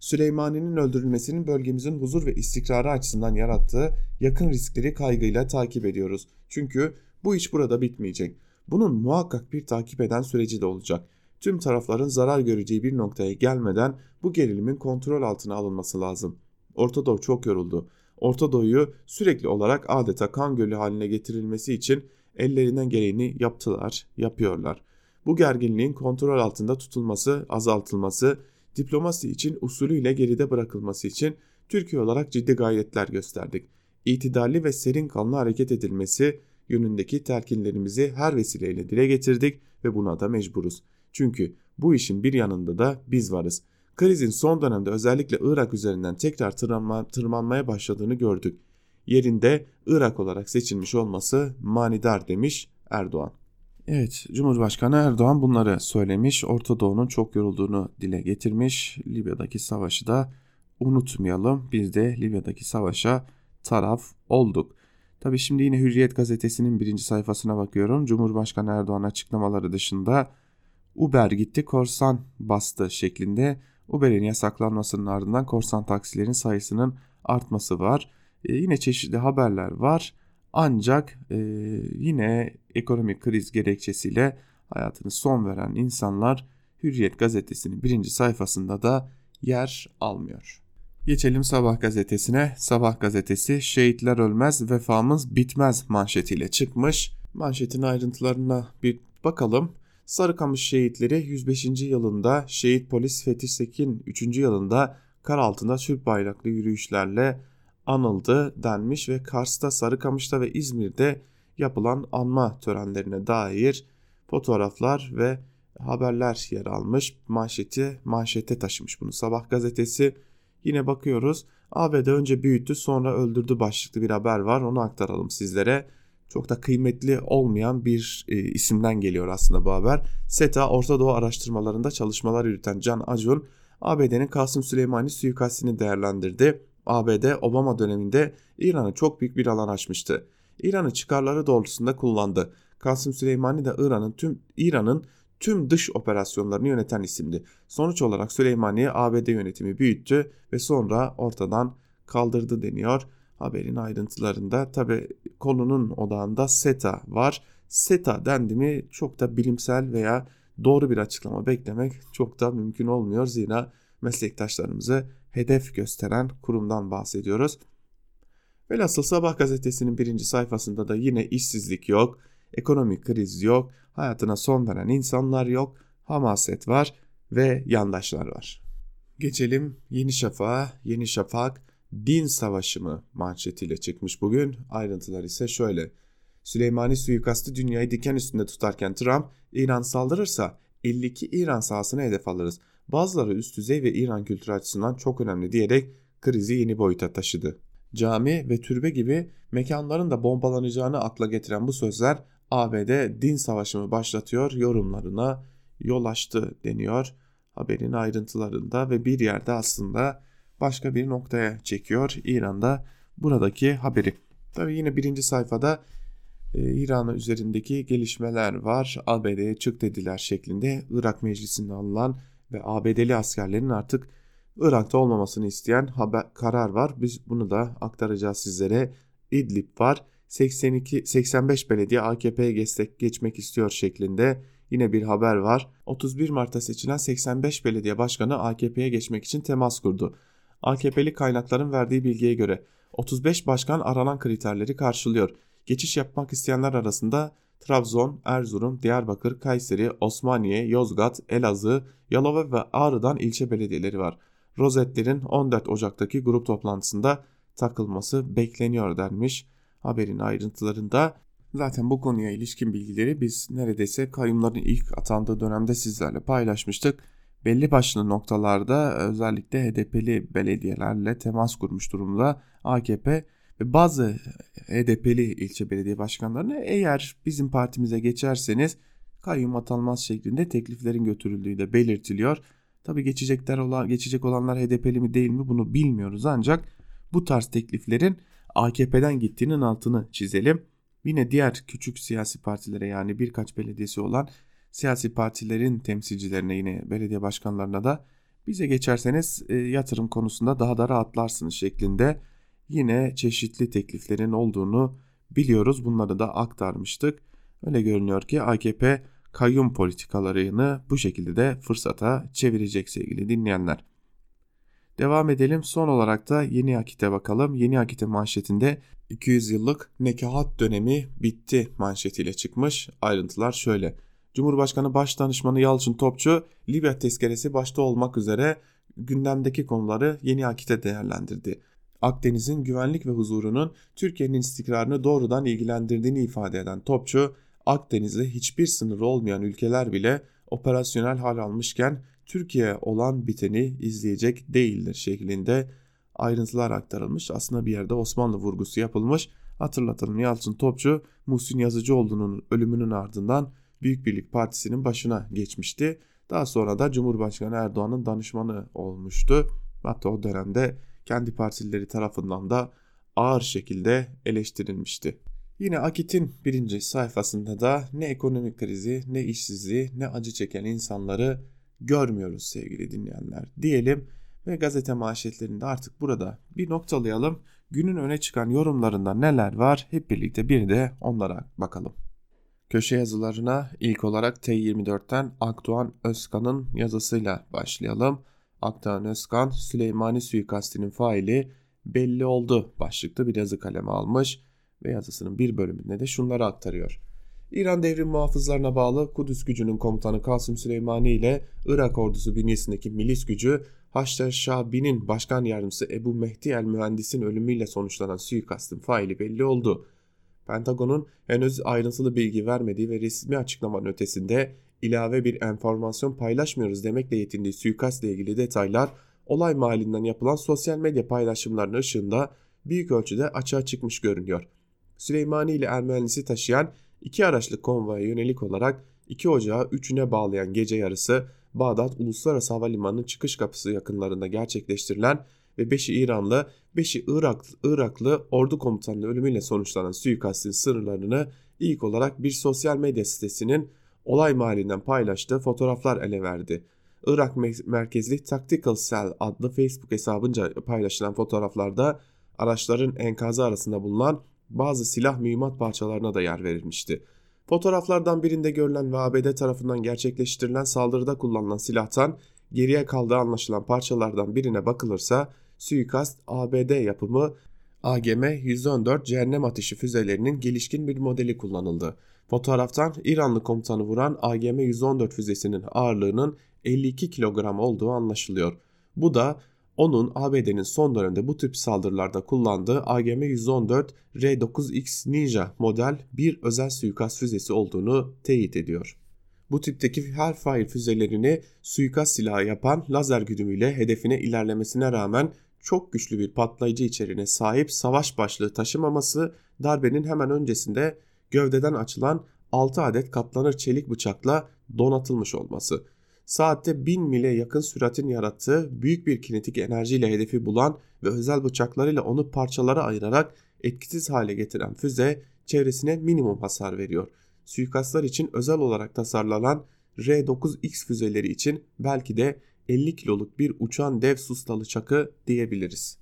Süleymani'nin öldürülmesinin bölgemizin huzur ve istikrarı açısından yarattığı yakın riskleri kaygıyla takip ediyoruz. Çünkü bu iş burada bitmeyecek. Bunun muhakkak bir takip eden süreci de olacak tüm tarafların zarar göreceği bir noktaya gelmeden bu gerilimin kontrol altına alınması lazım. Orta Doğu çok yoruldu. Orta Doğu'yu sürekli olarak adeta kan gölü haline getirilmesi için ellerinden gereğini yaptılar, yapıyorlar. Bu gerginliğin kontrol altında tutulması, azaltılması, diplomasi için usulüyle geride bırakılması için Türkiye olarak ciddi gayretler gösterdik. İtidalli ve serin kanlı hareket edilmesi yönündeki telkinlerimizi her vesileyle dile getirdik ve buna da mecburuz. Çünkü bu işin bir yanında da biz varız. Krizin son dönemde özellikle Irak üzerinden tekrar tırmanma, tırmanmaya başladığını gördük. Yerinde Irak olarak seçilmiş olması manidar demiş Erdoğan. Evet, Cumhurbaşkanı Erdoğan bunları söylemiş. Orta Doğu'nun çok yorulduğunu dile getirmiş. Libya'daki savaşı da unutmayalım. Biz de Libya'daki savaşa taraf olduk. Tabi şimdi yine Hürriyet gazetesinin birinci sayfasına bakıyorum. Cumhurbaşkanı Erdoğan açıklamaları dışında Uber gitti korsan bastı şeklinde Uber'in yasaklanmasının ardından korsan taksilerin sayısının artması var. E, yine çeşitli haberler var. Ancak e, yine ekonomik kriz gerekçesiyle hayatını son veren insanlar Hürriyet gazetesinin birinci sayfasında da yer almıyor. Geçelim Sabah gazetesine. Sabah gazetesi şehitler ölmez vefamız bitmez manşetiyle çıkmış. Manşetin ayrıntılarına bir bakalım. Sarıkamış şehitleri 105. yılında şehit polis Fethi Sekin 3. yılında kar altında Türk bayraklı yürüyüşlerle anıldı denmiş ve Kars'ta, Sarıkamış'ta ve İzmir'de yapılan anma törenlerine dair fotoğraflar ve haberler yer almış. Manşeti manşete taşımış bunu. Sabah gazetesi yine bakıyoruz. ABD önce büyüttü sonra öldürdü başlıklı bir haber var. Onu aktaralım sizlere çok da kıymetli olmayan bir e, isimden geliyor aslında bu haber. SETA Orta Doğu araştırmalarında çalışmalar yürüten Can Acun, ABD'nin Kasım Süleymani suikastini değerlendirdi. ABD Obama döneminde İran'a çok büyük bir alan açmıştı. İran'ın çıkarları doğrultusunda kullandı. Kasım Süleymani de İran'ın tüm İran'ın tüm dış operasyonlarını yöneten isimdi. Sonuç olarak Süleymani'yi ABD yönetimi büyüttü ve sonra ortadan kaldırdı deniyor haberin ayrıntılarında. Tabi konunun odağında SETA var. SETA dendi mi çok da bilimsel veya doğru bir açıklama beklemek çok da mümkün olmuyor. Zira meslektaşlarımızı hedef gösteren kurumdan bahsediyoruz. Velhasıl Sabah gazetesinin birinci sayfasında da yine işsizlik yok, Ekonomik kriz yok, hayatına son veren insanlar yok, hamaset var ve yandaşlar var. Geçelim Yeni Şafak'a. Yeni Şafak din savaşı mı manşetiyle çıkmış bugün. Ayrıntılar ise şöyle. Süleymani suikastı dünyayı diken üstünde tutarken Trump, İran saldırırsa 52 İran sahasına hedef alırız. Bazıları üst düzey ve İran kültürü açısından çok önemli diyerek krizi yeni boyuta taşıdı. Cami ve türbe gibi mekanların da bombalanacağını akla getiren bu sözler ABD din savaşımı başlatıyor yorumlarına yol açtı deniyor haberin ayrıntılarında ve bir yerde aslında başka bir noktaya çekiyor İran'da buradaki haberi. Tabi yine birinci sayfada e, İran üzerindeki gelişmeler var. ABD'ye çık dediler şeklinde Irak Meclisi'nde alınan ve ABD'li askerlerin artık Irak'ta olmamasını isteyen haber, karar var. Biz bunu da aktaracağız sizlere. İdlib var. 82 85 belediye AKP'ye geçmek istiyor şeklinde yine bir haber var. 31 Mart'ta seçilen 85 belediye başkanı AKP'ye geçmek için temas kurdu. AKP'li kaynakların verdiği bilgiye göre 35 başkan aranan kriterleri karşılıyor. Geçiş yapmak isteyenler arasında Trabzon, Erzurum, Diyarbakır, Kayseri, Osmaniye, Yozgat, Elazığ, Yalova ve Ağrı'dan ilçe belediyeleri var. Rozetlerin 14 Ocak'taki grup toplantısında takılması bekleniyor denmiş. Haberin ayrıntılarında zaten bu konuya ilişkin bilgileri biz neredeyse kayyumların ilk atandığı dönemde sizlerle paylaşmıştık. Belli başlı noktalarda özellikle HDP'li belediyelerle temas kurmuş durumda AKP bazı HDP'li ilçe belediye başkanlarına eğer bizim partimize geçerseniz kayyum atanmaz şeklinde tekliflerin götürüldüğü de belirtiliyor. Tabi geçecekler olan, geçecek olanlar HDP'li mi değil mi bunu bilmiyoruz ancak bu tarz tekliflerin AKP'den gittiğinin altını çizelim. Yine diğer küçük siyasi partilere yani birkaç belediyesi olan siyasi partilerin temsilcilerine yine belediye başkanlarına da bize geçerseniz e, yatırım konusunda daha da rahatlarsınız şeklinde yine çeşitli tekliflerin olduğunu biliyoruz. Bunları da aktarmıştık. Öyle görünüyor ki AKP kayyum politikalarını bu şekilde de fırsata çevirecek sevgili dinleyenler. Devam edelim. Son olarak da Yeni Akit'e bakalım. Yeni Akit'e manşetinde 200 yıllık nekahat dönemi bitti manşetiyle çıkmış. Ayrıntılar şöyle. Cumhurbaşkanı Başdanışmanı Yalçın Topçu, Libya tezkeresi başta olmak üzere gündemdeki konuları Yeni Akit'e değerlendirdi. Akdeniz'in güvenlik ve huzurunun Türkiye'nin istikrarını doğrudan ilgilendirdiğini ifade eden Topçu, Akdeniz'de hiçbir sınırı olmayan ülkeler bile operasyonel hal almışken Türkiye olan biteni izleyecek değildir şeklinde ayrıntılar aktarılmış. Aslında bir yerde Osmanlı vurgusu yapılmış. Hatırlatalım Yalçın Topçu Muhsin Yazıcıoğlu'nun ölümünün ardından Büyük Birlik Partisi'nin başına geçmişti. Daha sonra da Cumhurbaşkanı Erdoğan'ın danışmanı olmuştu. Hatta o dönemde kendi partileri tarafından da ağır şekilde eleştirilmişti. Yine Akit'in birinci sayfasında da ne ekonomik krizi, ne işsizliği, ne acı çeken insanları görmüyoruz sevgili dinleyenler diyelim ve gazete manşetlerinde artık burada bir noktalayalım. Günün öne çıkan yorumlarında neler var hep birlikte bir de onlara bakalım. Köşe yazılarına ilk olarak T24'ten Akdoğan Özkan'ın yazısıyla başlayalım. Akdoğan Özkan Süleymani suikastinin faili belli oldu başlıklı bir yazı kaleme almış ve yazısının bir bölümünde de şunları aktarıyor. İran devrim muhafızlarına bağlı Kudüs gücünün komutanı Kasım Süleymani ile Irak ordusu bünyesindeki milis gücü Haşter Şabi'nin başkan yardımcısı Ebu Mehdi el Mühendis'in ölümüyle sonuçlanan suikastın faili belli oldu. Pentagon'un henüz ayrıntılı bilgi vermediği ve resmi açıklamanın ötesinde ilave bir enformasyon paylaşmıyoruz demekle yetindiği suikastla ilgili detaylar olay mahallinden yapılan sosyal medya paylaşımlarının ışığında büyük ölçüde açığa çıkmış görünüyor. Süleymani ile Ermenisi taşıyan iki araçlı konvoya yönelik olarak 2 Ocağı 3'üne bağlayan gece yarısı Bağdat Uluslararası Havalimanı'nın çıkış kapısı yakınlarında gerçekleştirilen ve 5'i İranlı, 5'i Iraklı, Iraklı ordu komutanının ölümüyle sonuçlanan suikastin sırlarını ilk olarak bir sosyal medya sitesinin olay mahallinden paylaştığı fotoğraflar ele verdi. Irak merkezli Tactical Cell adlı Facebook hesabınca paylaşılan fotoğraflarda araçların enkazı arasında bulunan bazı silah mühimmat parçalarına da yer verilmişti. Fotoğraflardan birinde görülen ve ABD tarafından gerçekleştirilen saldırıda kullanılan silahtan geriye kaldığı anlaşılan parçalardan birine bakılırsa suikast ABD yapımı AGM-114 cehennem ateşi füzelerinin gelişkin bir modeli kullanıldı. Fotoğraftan İranlı komutanı vuran AGM-114 füzesinin ağırlığının 52 kilogram olduğu anlaşılıyor. Bu da onun ABD'nin son dönemde bu tip saldırılarda kullandığı AGM-114 R9X Ninja model bir özel suikast füzesi olduğunu teyit ediyor. Bu tipteki Hellfire füzelerini suikast silahı yapan lazer güdümüyle hedefine ilerlemesine rağmen çok güçlü bir patlayıcı içeriğine sahip savaş başlığı taşımaması darbenin hemen öncesinde gövdeden açılan 6 adet katlanır çelik bıçakla donatılmış olması. Saatte 1000 mile yakın süratin yarattığı büyük bir kinetik enerjiyle hedefi bulan ve özel bıçaklarıyla onu parçalara ayırarak etkisiz hale getiren füze çevresine minimum hasar veriyor. Suikastlar için özel olarak tasarlanan R9X füzeleri için belki de 50 kiloluk bir uçan dev sustalı çakı diyebiliriz.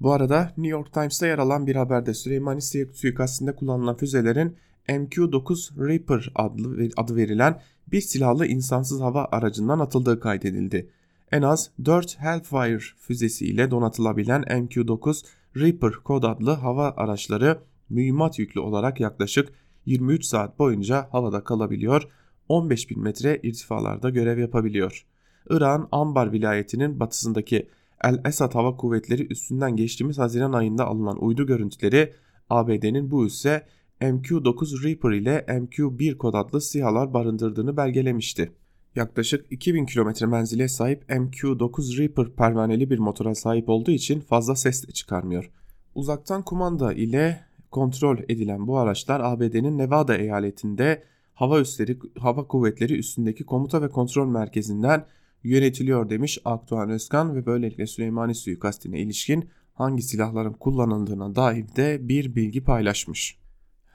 Bu arada New York Times'ta yer alan bir haberde Süleymani suikastinde kullanılan füzelerin MQ-9 Reaper adlı, adı verilen bir silahlı insansız hava aracından atıldığı kaydedildi. En az 4 Hellfire füzesi ile donatılabilen MQ-9 Reaper kod adlı hava araçları mühimmat yüklü olarak yaklaşık 23 saat boyunca havada kalabiliyor, 15 bin metre irtifalarda görev yapabiliyor. İran Ambar vilayetinin batısındaki El Esad Hava Kuvvetleri üstünden geçtiğimiz Haziran ayında alınan uydu görüntüleri ABD'nin bu üsse MQ-9 Reaper ile MQ-1 kod adlı SİHA'lar barındırdığını belgelemişti. Yaklaşık 2000 km menzile sahip MQ-9 Reaper pervaneli bir motora sahip olduğu için fazla ses de çıkarmıyor. Uzaktan kumanda ile kontrol edilen bu araçlar ABD'nin Nevada eyaletinde hava üsleri hava kuvvetleri üstündeki komuta ve kontrol merkezinden yönetiliyor demiş Akdoğan Özkan ve böylelikle Süleymani suikastine ilişkin hangi silahların kullanıldığına dair de bir bilgi paylaşmış.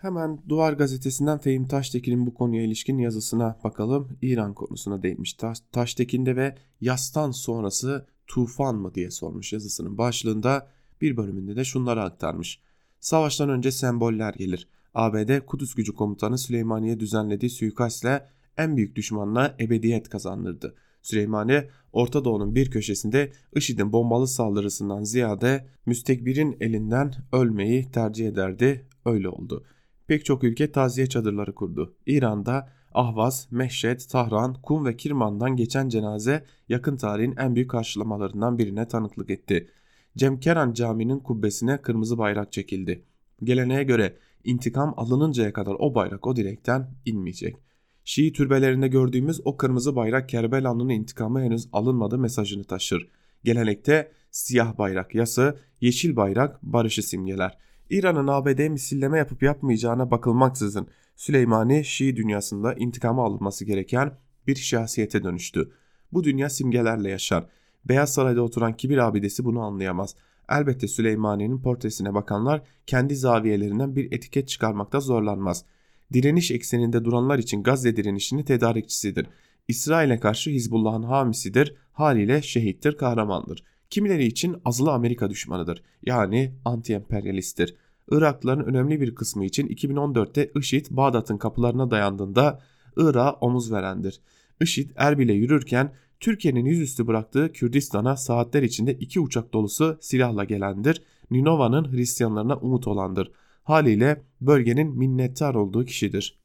Hemen Duvar gazetesinden Fehim Taştekin'in bu konuya ilişkin yazısına bakalım. İran konusuna değinmiş. Taş, Taştekin'de ve yastan sonrası tufan mı diye sormuş yazısının başlığında bir bölümünde de şunları aktarmış. Savaştan önce semboller gelir. ABD Kudüs Gücü Komutanı Süleymaniye düzenlediği suikastle en büyük düşmanla ebediyet kazandırdı. Süleymaniye Orta Doğu'nun bir köşesinde IŞİD'in bombalı saldırısından ziyade müstekbirin elinden ölmeyi tercih ederdi. Öyle oldu. Pek çok ülke taziye çadırları kurdu. İran'da Ahvaz, Mehşet, Tahran, Kum ve Kirman'dan geçen cenaze yakın tarihin en büyük karşılamalarından birine tanıklık etti. Cemkeran Camii'nin kubbesine kırmızı bayrak çekildi. Geleneğe göre intikam alınıncaya kadar o bayrak o direkten inmeyecek. Şii türbelerinde gördüğümüz o kırmızı bayrak Kerbela'nın intikamı henüz alınmadı mesajını taşır. Gelenekte siyah bayrak yası, yeşil bayrak barışı simgeler. İran'ın ABD misilleme yapıp yapmayacağına bakılmaksızın Süleymani Şii dünyasında intikamı alınması gereken bir şahsiyete dönüştü. Bu dünya simgelerle yaşar. Beyaz Saray'da oturan kibir abidesi bunu anlayamaz. Elbette Süleymani'nin portresine bakanlar kendi zaviyelerinden bir etiket çıkarmakta zorlanmaz. Direniş ekseninde duranlar için Gazze direnişinin tedarikçisidir. İsrail'e karşı Hizbullah'ın hamisidir, haliyle şehittir, kahramandır. Kimileri için azılı Amerika düşmanıdır. Yani anti-emperyalisttir. Iraklıların önemli bir kısmı için 2014'te IŞİD Bağdat'ın kapılarına dayandığında Irak'a omuz verendir. IŞİD Erbil'e yürürken Türkiye'nin yüzüstü bıraktığı Kürdistan'a saatler içinde iki uçak dolusu silahla gelendir. Ninova'nın Hristiyanlarına umut olandır. Haliyle bölgenin minnettar olduğu kişidir.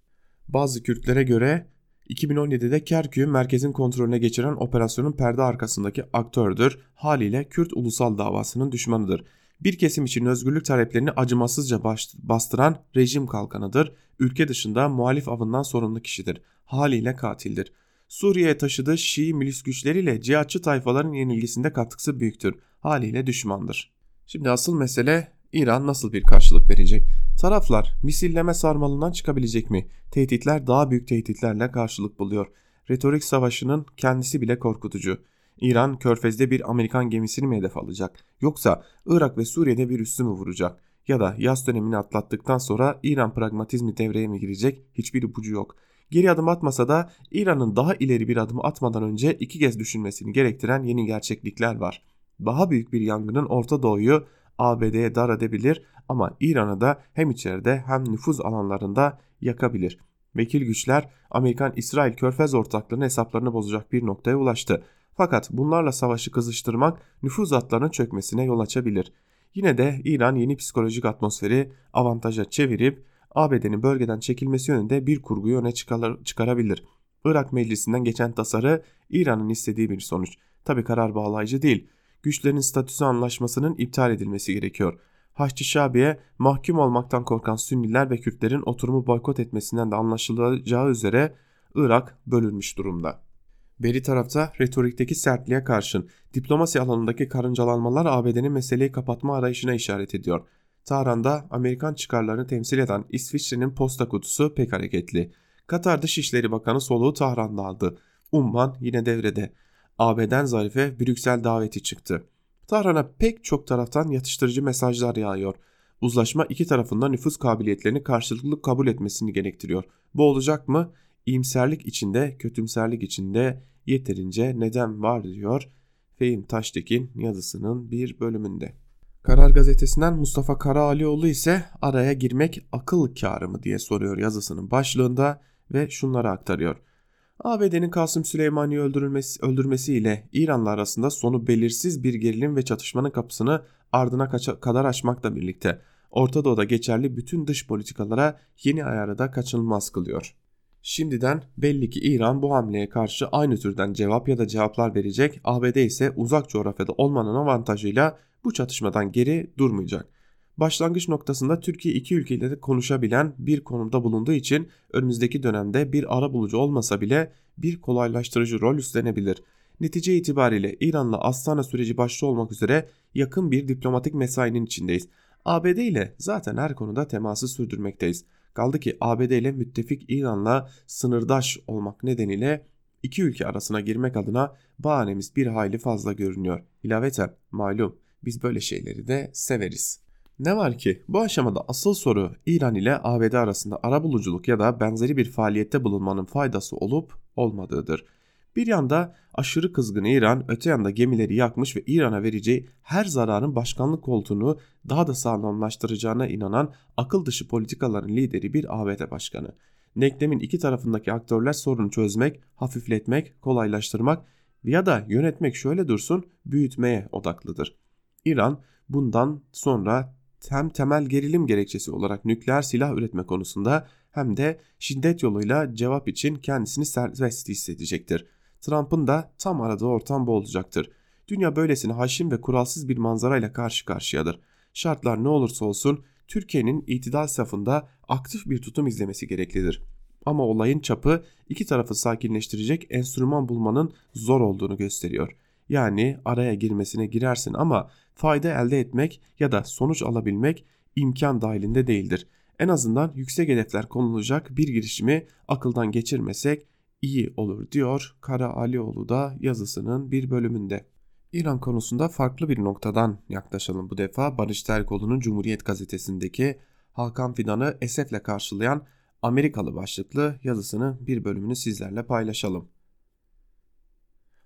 Bazı Kürtlere göre 2017'de Kerkük'ü merkezin kontrolüne geçiren operasyonun perde arkasındaki aktördür. Haliyle Kürt ulusal davasının düşmanıdır. Bir kesim için özgürlük taleplerini acımasızca bastıran rejim kalkanıdır. Ülke dışında muhalif avından sorumlu kişidir. Haliyle katildir. Suriye'ye taşıdığı Şii milis güçleriyle cihatçı tayfaların yenilgisinde katkısı büyüktür. Haliyle düşmandır. Şimdi asıl mesele İran nasıl bir karşılık verecek? Taraflar misilleme sarmalından çıkabilecek mi? Tehditler daha büyük tehditlerle karşılık buluyor. Retorik savaşının kendisi bile korkutucu. İran körfezde bir Amerikan gemisini mi hedef alacak? Yoksa Irak ve Suriye'de bir üssü mü vuracak? Ya da yaz dönemini atlattıktan sonra İran pragmatizmi devreye mi girecek? Hiçbir ipucu yok. Geri adım atmasa da İran'ın daha ileri bir adım atmadan önce iki kez düşünmesini gerektiren yeni gerçeklikler var. Daha büyük bir yangının Orta Doğu'yu ABD'ye dar edebilir ama İran'ı da hem içeride hem nüfuz alanlarında yakabilir. Vekil güçler Amerikan-İsrail körfez ortaklığının hesaplarını bozacak bir noktaya ulaştı. Fakat bunlarla savaşı kızıştırmak nüfuz hatlarının çökmesine yol açabilir. Yine de İran yeni psikolojik atmosferi avantaja çevirip ABD'nin bölgeden çekilmesi yönünde bir kurguyu öne çıkarabilir. Irak Meclisi'nden geçen tasarı İran'ın istediği bir sonuç. Tabi karar bağlayıcı değil. Güçlerin statüsü anlaşmasının iptal edilmesi gerekiyor. Haçlı Şabi'ye mahkum olmaktan korkan Sünniler ve Kürtlerin oturumu boykot etmesinden de anlaşılacağı üzere Irak bölünmüş durumda. Beri tarafta retorikteki sertliğe karşın diplomasi alanındaki karıncalanmalar ABD'nin meseleyi kapatma arayışına işaret ediyor. Tahran'da Amerikan çıkarlarını temsil eden İsviçre'nin posta kutusu pek hareketli. Katar Dışişleri Bakanı soluğu Tahran'da aldı. Umman yine devrede. AB'den Zarife Brüksel daveti çıktı. Tahran'a pek çok taraftan yatıştırıcı mesajlar yağıyor. Uzlaşma iki tarafında nüfus kabiliyetlerini karşılıklı kabul etmesini gerektiriyor. Bu olacak mı? İyimserlik içinde, kötümserlik içinde yeterince neden var diyor Fehim Taştekin yazısının bir bölümünde. Karar gazetesinden Mustafa Karaalioğlu ise araya girmek akıl kârı mı diye soruyor yazısının başlığında ve şunları aktarıyor. ABD'nin Kasım Süleymani'yi öldürülmesi, öldürmesiyle İran'la arasında sonu belirsiz bir gerilim ve çatışmanın kapısını ardına kadar açmakla birlikte Orta Doğu'da geçerli bütün dış politikalara yeni ayarı da kaçınılmaz kılıyor. Şimdiden belli ki İran bu hamleye karşı aynı türden cevap ya da cevaplar verecek, ABD ise uzak coğrafyada olmanın avantajıyla bu çatışmadan geri durmayacak. Başlangıç noktasında Türkiye iki ülkeyle de konuşabilen bir konumda bulunduğu için önümüzdeki dönemde bir ara bulucu olmasa bile bir kolaylaştırıcı rol üstlenebilir. Netice itibariyle İran'la Astana süreci başta olmak üzere yakın bir diplomatik mesainin içindeyiz. ABD ile zaten her konuda teması sürdürmekteyiz. Kaldı ki ABD ile müttefik İran'la sınırdaş olmak nedeniyle iki ülke arasına girmek adına bahanemiz bir hayli fazla görünüyor. İlaveten malum biz böyle şeyleri de severiz. Ne var ki bu aşamada asıl soru İran ile ABD arasında arabuluculuk ya da benzeri bir faaliyette bulunmanın faydası olup olmadığıdır. Bir yanda aşırı kızgın İran, öte yanda gemileri yakmış ve İran'a vereceği her zararın başkanlık koltuğunu daha da sağlamlaştıracağına inanan akıl dışı politikaların lideri bir ABD başkanı. Denklemin iki tarafındaki aktörler sorunu çözmek, hafifletmek, kolaylaştırmak ya da yönetmek şöyle dursun büyütmeye odaklıdır. İran bundan sonra hem temel gerilim gerekçesi olarak nükleer silah üretme konusunda hem de şiddet yoluyla cevap için kendisini serbest hissedecektir. Trump'ın da tam aradığı ortam bu olacaktır. Dünya böylesine haşin ve kuralsız bir manzarayla karşı karşıyadır. Şartlar ne olursa olsun Türkiye'nin itidal safında aktif bir tutum izlemesi gereklidir. Ama olayın çapı iki tarafı sakinleştirecek enstrüman bulmanın zor olduğunu gösteriyor. Yani araya girmesine girersin ama fayda elde etmek ya da sonuç alabilmek imkan dahilinde değildir. En azından yüksek hedefler konulacak bir girişimi akıldan geçirmesek iyi olur diyor Kara Alioğlu da yazısının bir bölümünde. İran konusunda farklı bir noktadan yaklaşalım bu defa. Barış Terkoğlu'nun Cumhuriyet gazetesindeki Hakan Fidan'ı esefle karşılayan Amerikalı başlıklı yazısının bir bölümünü sizlerle paylaşalım.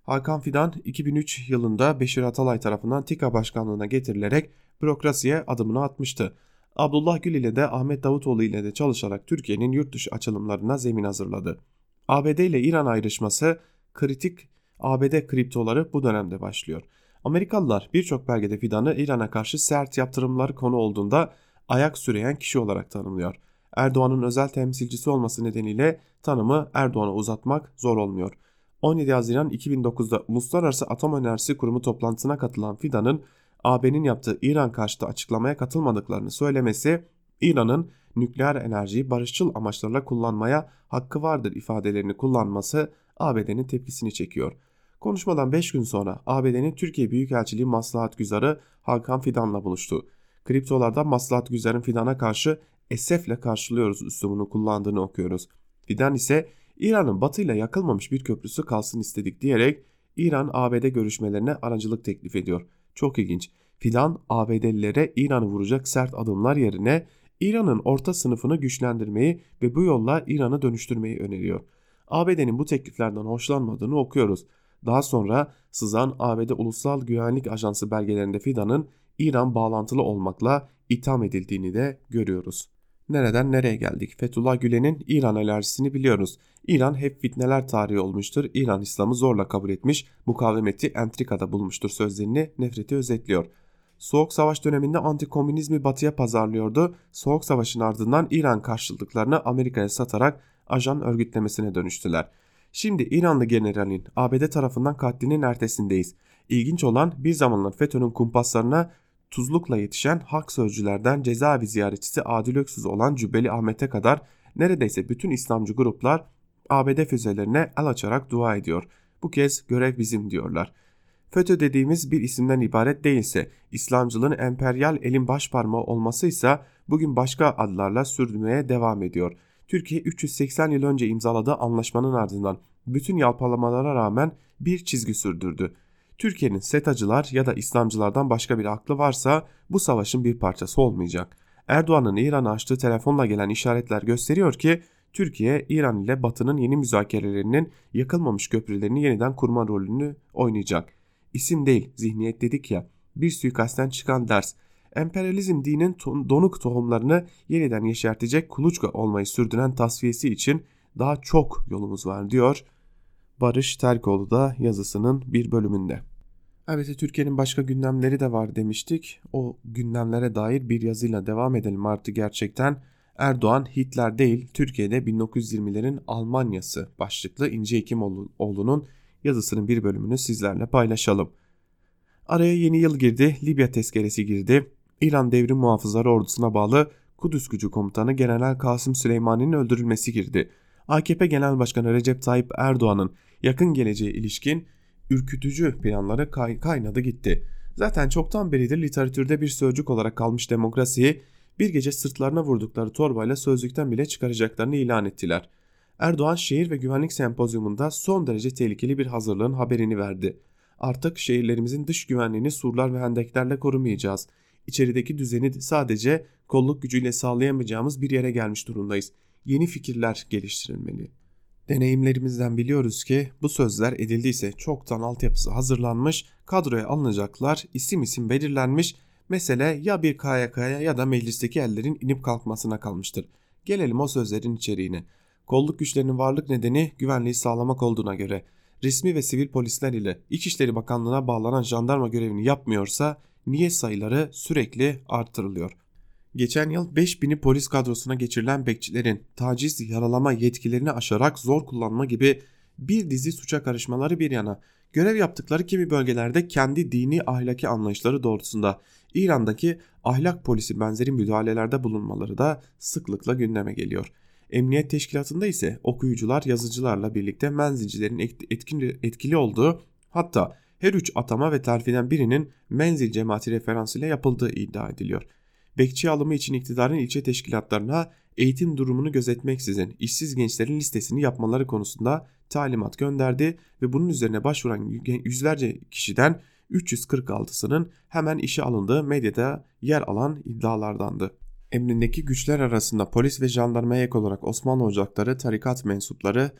Hakan Fidan 2003 yılında Beşir Atalay tarafından TİKA başkanlığına getirilerek bürokrasiye adımını atmıştı. Abdullah Gül ile de Ahmet Davutoğlu ile de çalışarak Türkiye'nin yurt dışı açılımlarına zemin hazırladı. ABD ile İran ayrışması kritik ABD kriptoları bu dönemde başlıyor. Amerikalılar birçok belgede Fidan'ı İran'a karşı sert yaptırımlar konu olduğunda ayak süreyen kişi olarak tanımlıyor. Erdoğan'ın özel temsilcisi olması nedeniyle tanımı Erdoğan'a uzatmak zor olmuyor. 17 Haziran 2009'da Uluslararası Atom Enerjisi Kurumu toplantısına katılan Fidan'ın AB'nin yaptığı İran karşıtı açıklamaya katılmadıklarını söylemesi İran'ın nükleer enerjiyi barışçıl amaçlarla kullanmaya hakkı vardır ifadelerini kullanması ABD'nin tepkisini çekiyor. Konuşmadan 5 gün sonra ABD'nin Türkiye Büyükelçiliği Maslahat Güzarı Hakan Fidan'la buluştu. Kriptolarda Maslahat Güzar'ın Fidan'a karşı esefle karşılıyoruz üslubunu kullandığını okuyoruz. Fidan ise İran'ın batıyla yakılmamış bir köprüsü kalsın istedik diyerek İran-ABD görüşmelerine aracılık teklif ediyor. Çok ilginç. Fidan ABD'lilere İran'ı vuracak sert adımlar yerine İran'ın orta sınıfını güçlendirmeyi ve bu yolla İran'ı dönüştürmeyi öneriyor. ABD'nin bu tekliflerden hoşlanmadığını okuyoruz. Daha sonra sızan ABD Ulusal Güvenlik Ajansı belgelerinde Fidan'ın İran bağlantılı olmakla itham edildiğini de görüyoruz. Nereden nereye geldik? Fethullah Gülen'in İran alerjisini biliyoruz. İran hep fitneler tarihi olmuştur. İran İslam'ı zorla kabul etmiş, mukavemeti entrikada bulmuştur sözlerini nefreti özetliyor. Soğuk Savaş döneminde antikomünizmi batıya pazarlıyordu. Soğuk Savaş'ın ardından İran karşılıklarını Amerika'ya satarak ajan örgütlemesine dönüştüler. Şimdi İranlı generalin ABD tarafından katlinin ertesindeyiz. İlginç olan bir zamanlar FETÖ'nün kumpaslarına tuzlukla yetişen hak sözcülerden cezaevi ziyaretçisi Adil Öksüz olan Cübbeli Ahmet'e kadar neredeyse bütün İslamcı gruplar ABD füzelerine el açarak dua ediyor. Bu kez görev bizim diyorlar. FETÖ dediğimiz bir isimden ibaret değilse, İslamcılığın emperyal elin başparmağı olmasıysa bugün başka adlarla sürdürmeye devam ediyor. Türkiye 380 yıl önce imzaladığı anlaşmanın ardından bütün yalpalamalara rağmen bir çizgi sürdürdü. Türkiye'nin SETA'cılar ya da İslamcılardan başka bir aklı varsa bu savaşın bir parçası olmayacak. Erdoğan'ın İran'a açtığı telefonla gelen işaretler gösteriyor ki Türkiye İran ile Batı'nın yeni müzakerelerinin yakılmamış köprülerini yeniden kurma rolünü oynayacak. İsim değil zihniyet dedik ya bir suikastten çıkan ders emperyalizm dinin donuk tohumlarını yeniden yeşertecek kuluçka olmayı sürdüren tasfiyesi için daha çok yolumuz var diyor Barış Terkoğlu da yazısının bir bölümünde. Evet Türkiye'nin başka gündemleri de var demiştik. O gündemlere dair bir yazıyla devam edelim artık gerçekten. Erdoğan Hitler değil Türkiye'de 1920'lerin Almanyası başlıklı İnce Hekimoğlu'nun yazısının bir bölümünü sizlerle paylaşalım. Araya yeni yıl girdi, Libya tezkeresi girdi. İran Devrim Muhafızları Ordusu'na bağlı Kudüs Gücü Komutanı General Kasım Süleymani'nin öldürülmesi girdi. AKP Genel Başkanı Recep Tayyip Erdoğan'ın yakın geleceğe ilişkin ürkütücü planları kay kaynadı gitti. Zaten çoktan beridir literatürde bir sözcük olarak kalmış demokrasiyi bir gece sırtlarına vurdukları torbayla sözlükten bile çıkaracaklarını ilan ettiler. Erdoğan şehir ve güvenlik sempozyumunda son derece tehlikeli bir hazırlığın haberini verdi. Artık şehirlerimizin dış güvenliğini surlar ve hendeklerle korumayacağız. İçerideki düzeni sadece kolluk gücüyle sağlayamayacağımız bir yere gelmiş durumdayız. Yeni fikirler geliştirilmeli. Deneyimlerimizden biliyoruz ki bu sözler edildiyse çoktan altyapısı hazırlanmış, kadroya alınacaklar, isim isim belirlenmiş, mesele ya bir KYK'ya ya da meclisteki ellerin inip kalkmasına kalmıştır. Gelelim o sözlerin içeriğine. Kolluk güçlerinin varlık nedeni güvenliği sağlamak olduğuna göre resmi ve sivil polisler ile İçişleri Bakanlığı'na bağlanan jandarma görevini yapmıyorsa niye sayıları sürekli artırılıyor? Geçen yıl 5000'i polis kadrosuna geçirilen bekçilerin taciz, yaralama yetkilerini aşarak zor kullanma gibi bir dizi suça karışmaları bir yana görev yaptıkları kimi bölgelerde kendi dini ahlaki anlayışları doğrultusunda İran'daki ahlak polisi benzeri müdahalelerde bulunmaları da sıklıkla gündeme geliyor. Emniyet teşkilatında ise okuyucular yazıcılarla birlikte menzilcilerin etkili, etkili olduğu hatta her üç atama ve terfiden birinin menzil cemaati referansıyla yapıldığı iddia ediliyor bekçi alımı için iktidarın ilçe teşkilatlarına eğitim durumunu gözetmeksizin işsiz gençlerin listesini yapmaları konusunda talimat gönderdi ve bunun üzerine başvuran yüzlerce kişiden 346'sının hemen işe alındığı medyada yer alan iddialardandı. Emrindeki güçler arasında polis ve jandarmaya ek olarak Osmanlı ocakları, tarikat mensupları,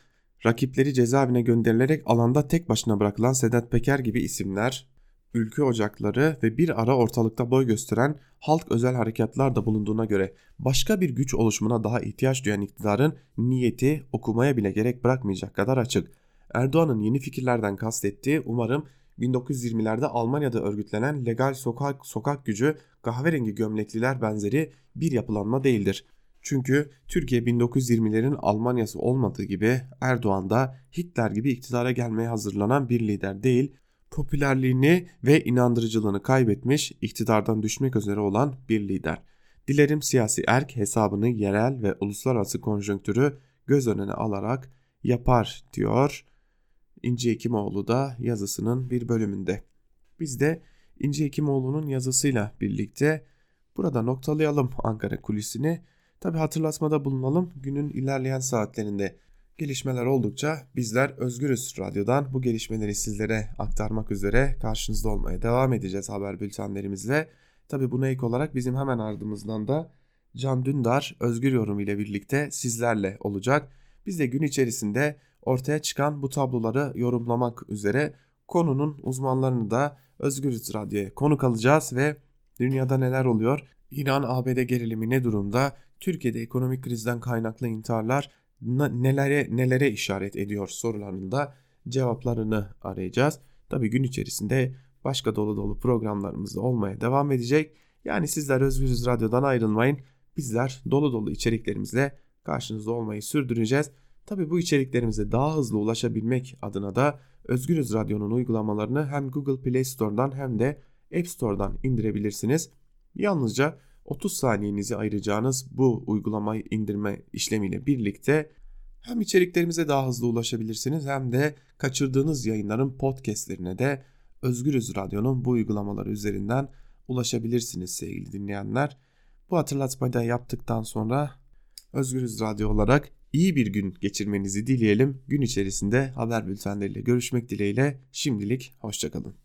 rakipleri cezaevine gönderilerek alanda tek başına bırakılan Sedat Peker gibi isimler, ülke ocakları ve bir ara ortalıkta boy gösteren halk özel harekatlar da bulunduğuna göre başka bir güç oluşumuna daha ihtiyaç duyan iktidarın niyeti okumaya bile gerek bırakmayacak kadar açık. Erdoğan'ın yeni fikirlerden kastettiği umarım 1920'lerde Almanya'da örgütlenen legal sokak sokak gücü kahverengi gömlekliler benzeri bir yapılanma değildir. Çünkü Türkiye 1920'lerin Almanyası olmadığı gibi Erdoğan da Hitler gibi iktidara gelmeye hazırlanan bir lider değil, popülerliğini ve inandırıcılığını kaybetmiş, iktidardan düşmek üzere olan bir lider. Dilerim siyasi erk hesabını yerel ve uluslararası konjonktürü göz önüne alarak yapar diyor İnci Hekimoğlu da yazısının bir bölümünde. Biz de İnci Hekimoğlu'nun yazısıyla birlikte burada noktalayalım Ankara kulisini. Tabi hatırlatmada bulunalım günün ilerleyen saatlerinde Gelişmeler oldukça bizler Özgürüz Radyo'dan bu gelişmeleri sizlere aktarmak üzere karşınızda olmaya devam edeceğiz haber bültenlerimizle. Tabi buna ek olarak bizim hemen ardımızdan da Can Dündar Özgür Yorum ile birlikte sizlerle olacak. Biz de gün içerisinde ortaya çıkan bu tabloları yorumlamak üzere konunun uzmanlarını da Özgürüz Radyo'ya konuk alacağız ve dünyada neler oluyor? İran-ABD gerilimi ne durumda? Türkiye'de ekonomik krizden kaynaklı intiharlar nelere nelere işaret ediyor sorularında cevaplarını arayacağız. Tabi gün içerisinde başka dolu dolu programlarımız da olmaya devam edecek. Yani sizler Özgürüz Radyo'dan ayrılmayın. Bizler dolu dolu içeriklerimizle karşınızda olmayı sürdüreceğiz. Tabi bu içeriklerimize daha hızlı ulaşabilmek adına da Özgürüz Radyo'nun uygulamalarını hem Google Play Store'dan hem de App Store'dan indirebilirsiniz. Yalnızca 30 saniyenizi ayıracağınız bu uygulamayı indirme işlemiyle birlikte hem içeriklerimize daha hızlı ulaşabilirsiniz hem de kaçırdığınız yayınların podcastlerine de Özgürüz Radyo'nun bu uygulamaları üzerinden ulaşabilirsiniz sevgili dinleyenler. Bu hatırlatmayı da yaptıktan sonra Özgürüz Radyo olarak iyi bir gün geçirmenizi dileyelim. Gün içerisinde haber bültenleriyle görüşmek dileğiyle şimdilik hoşçakalın.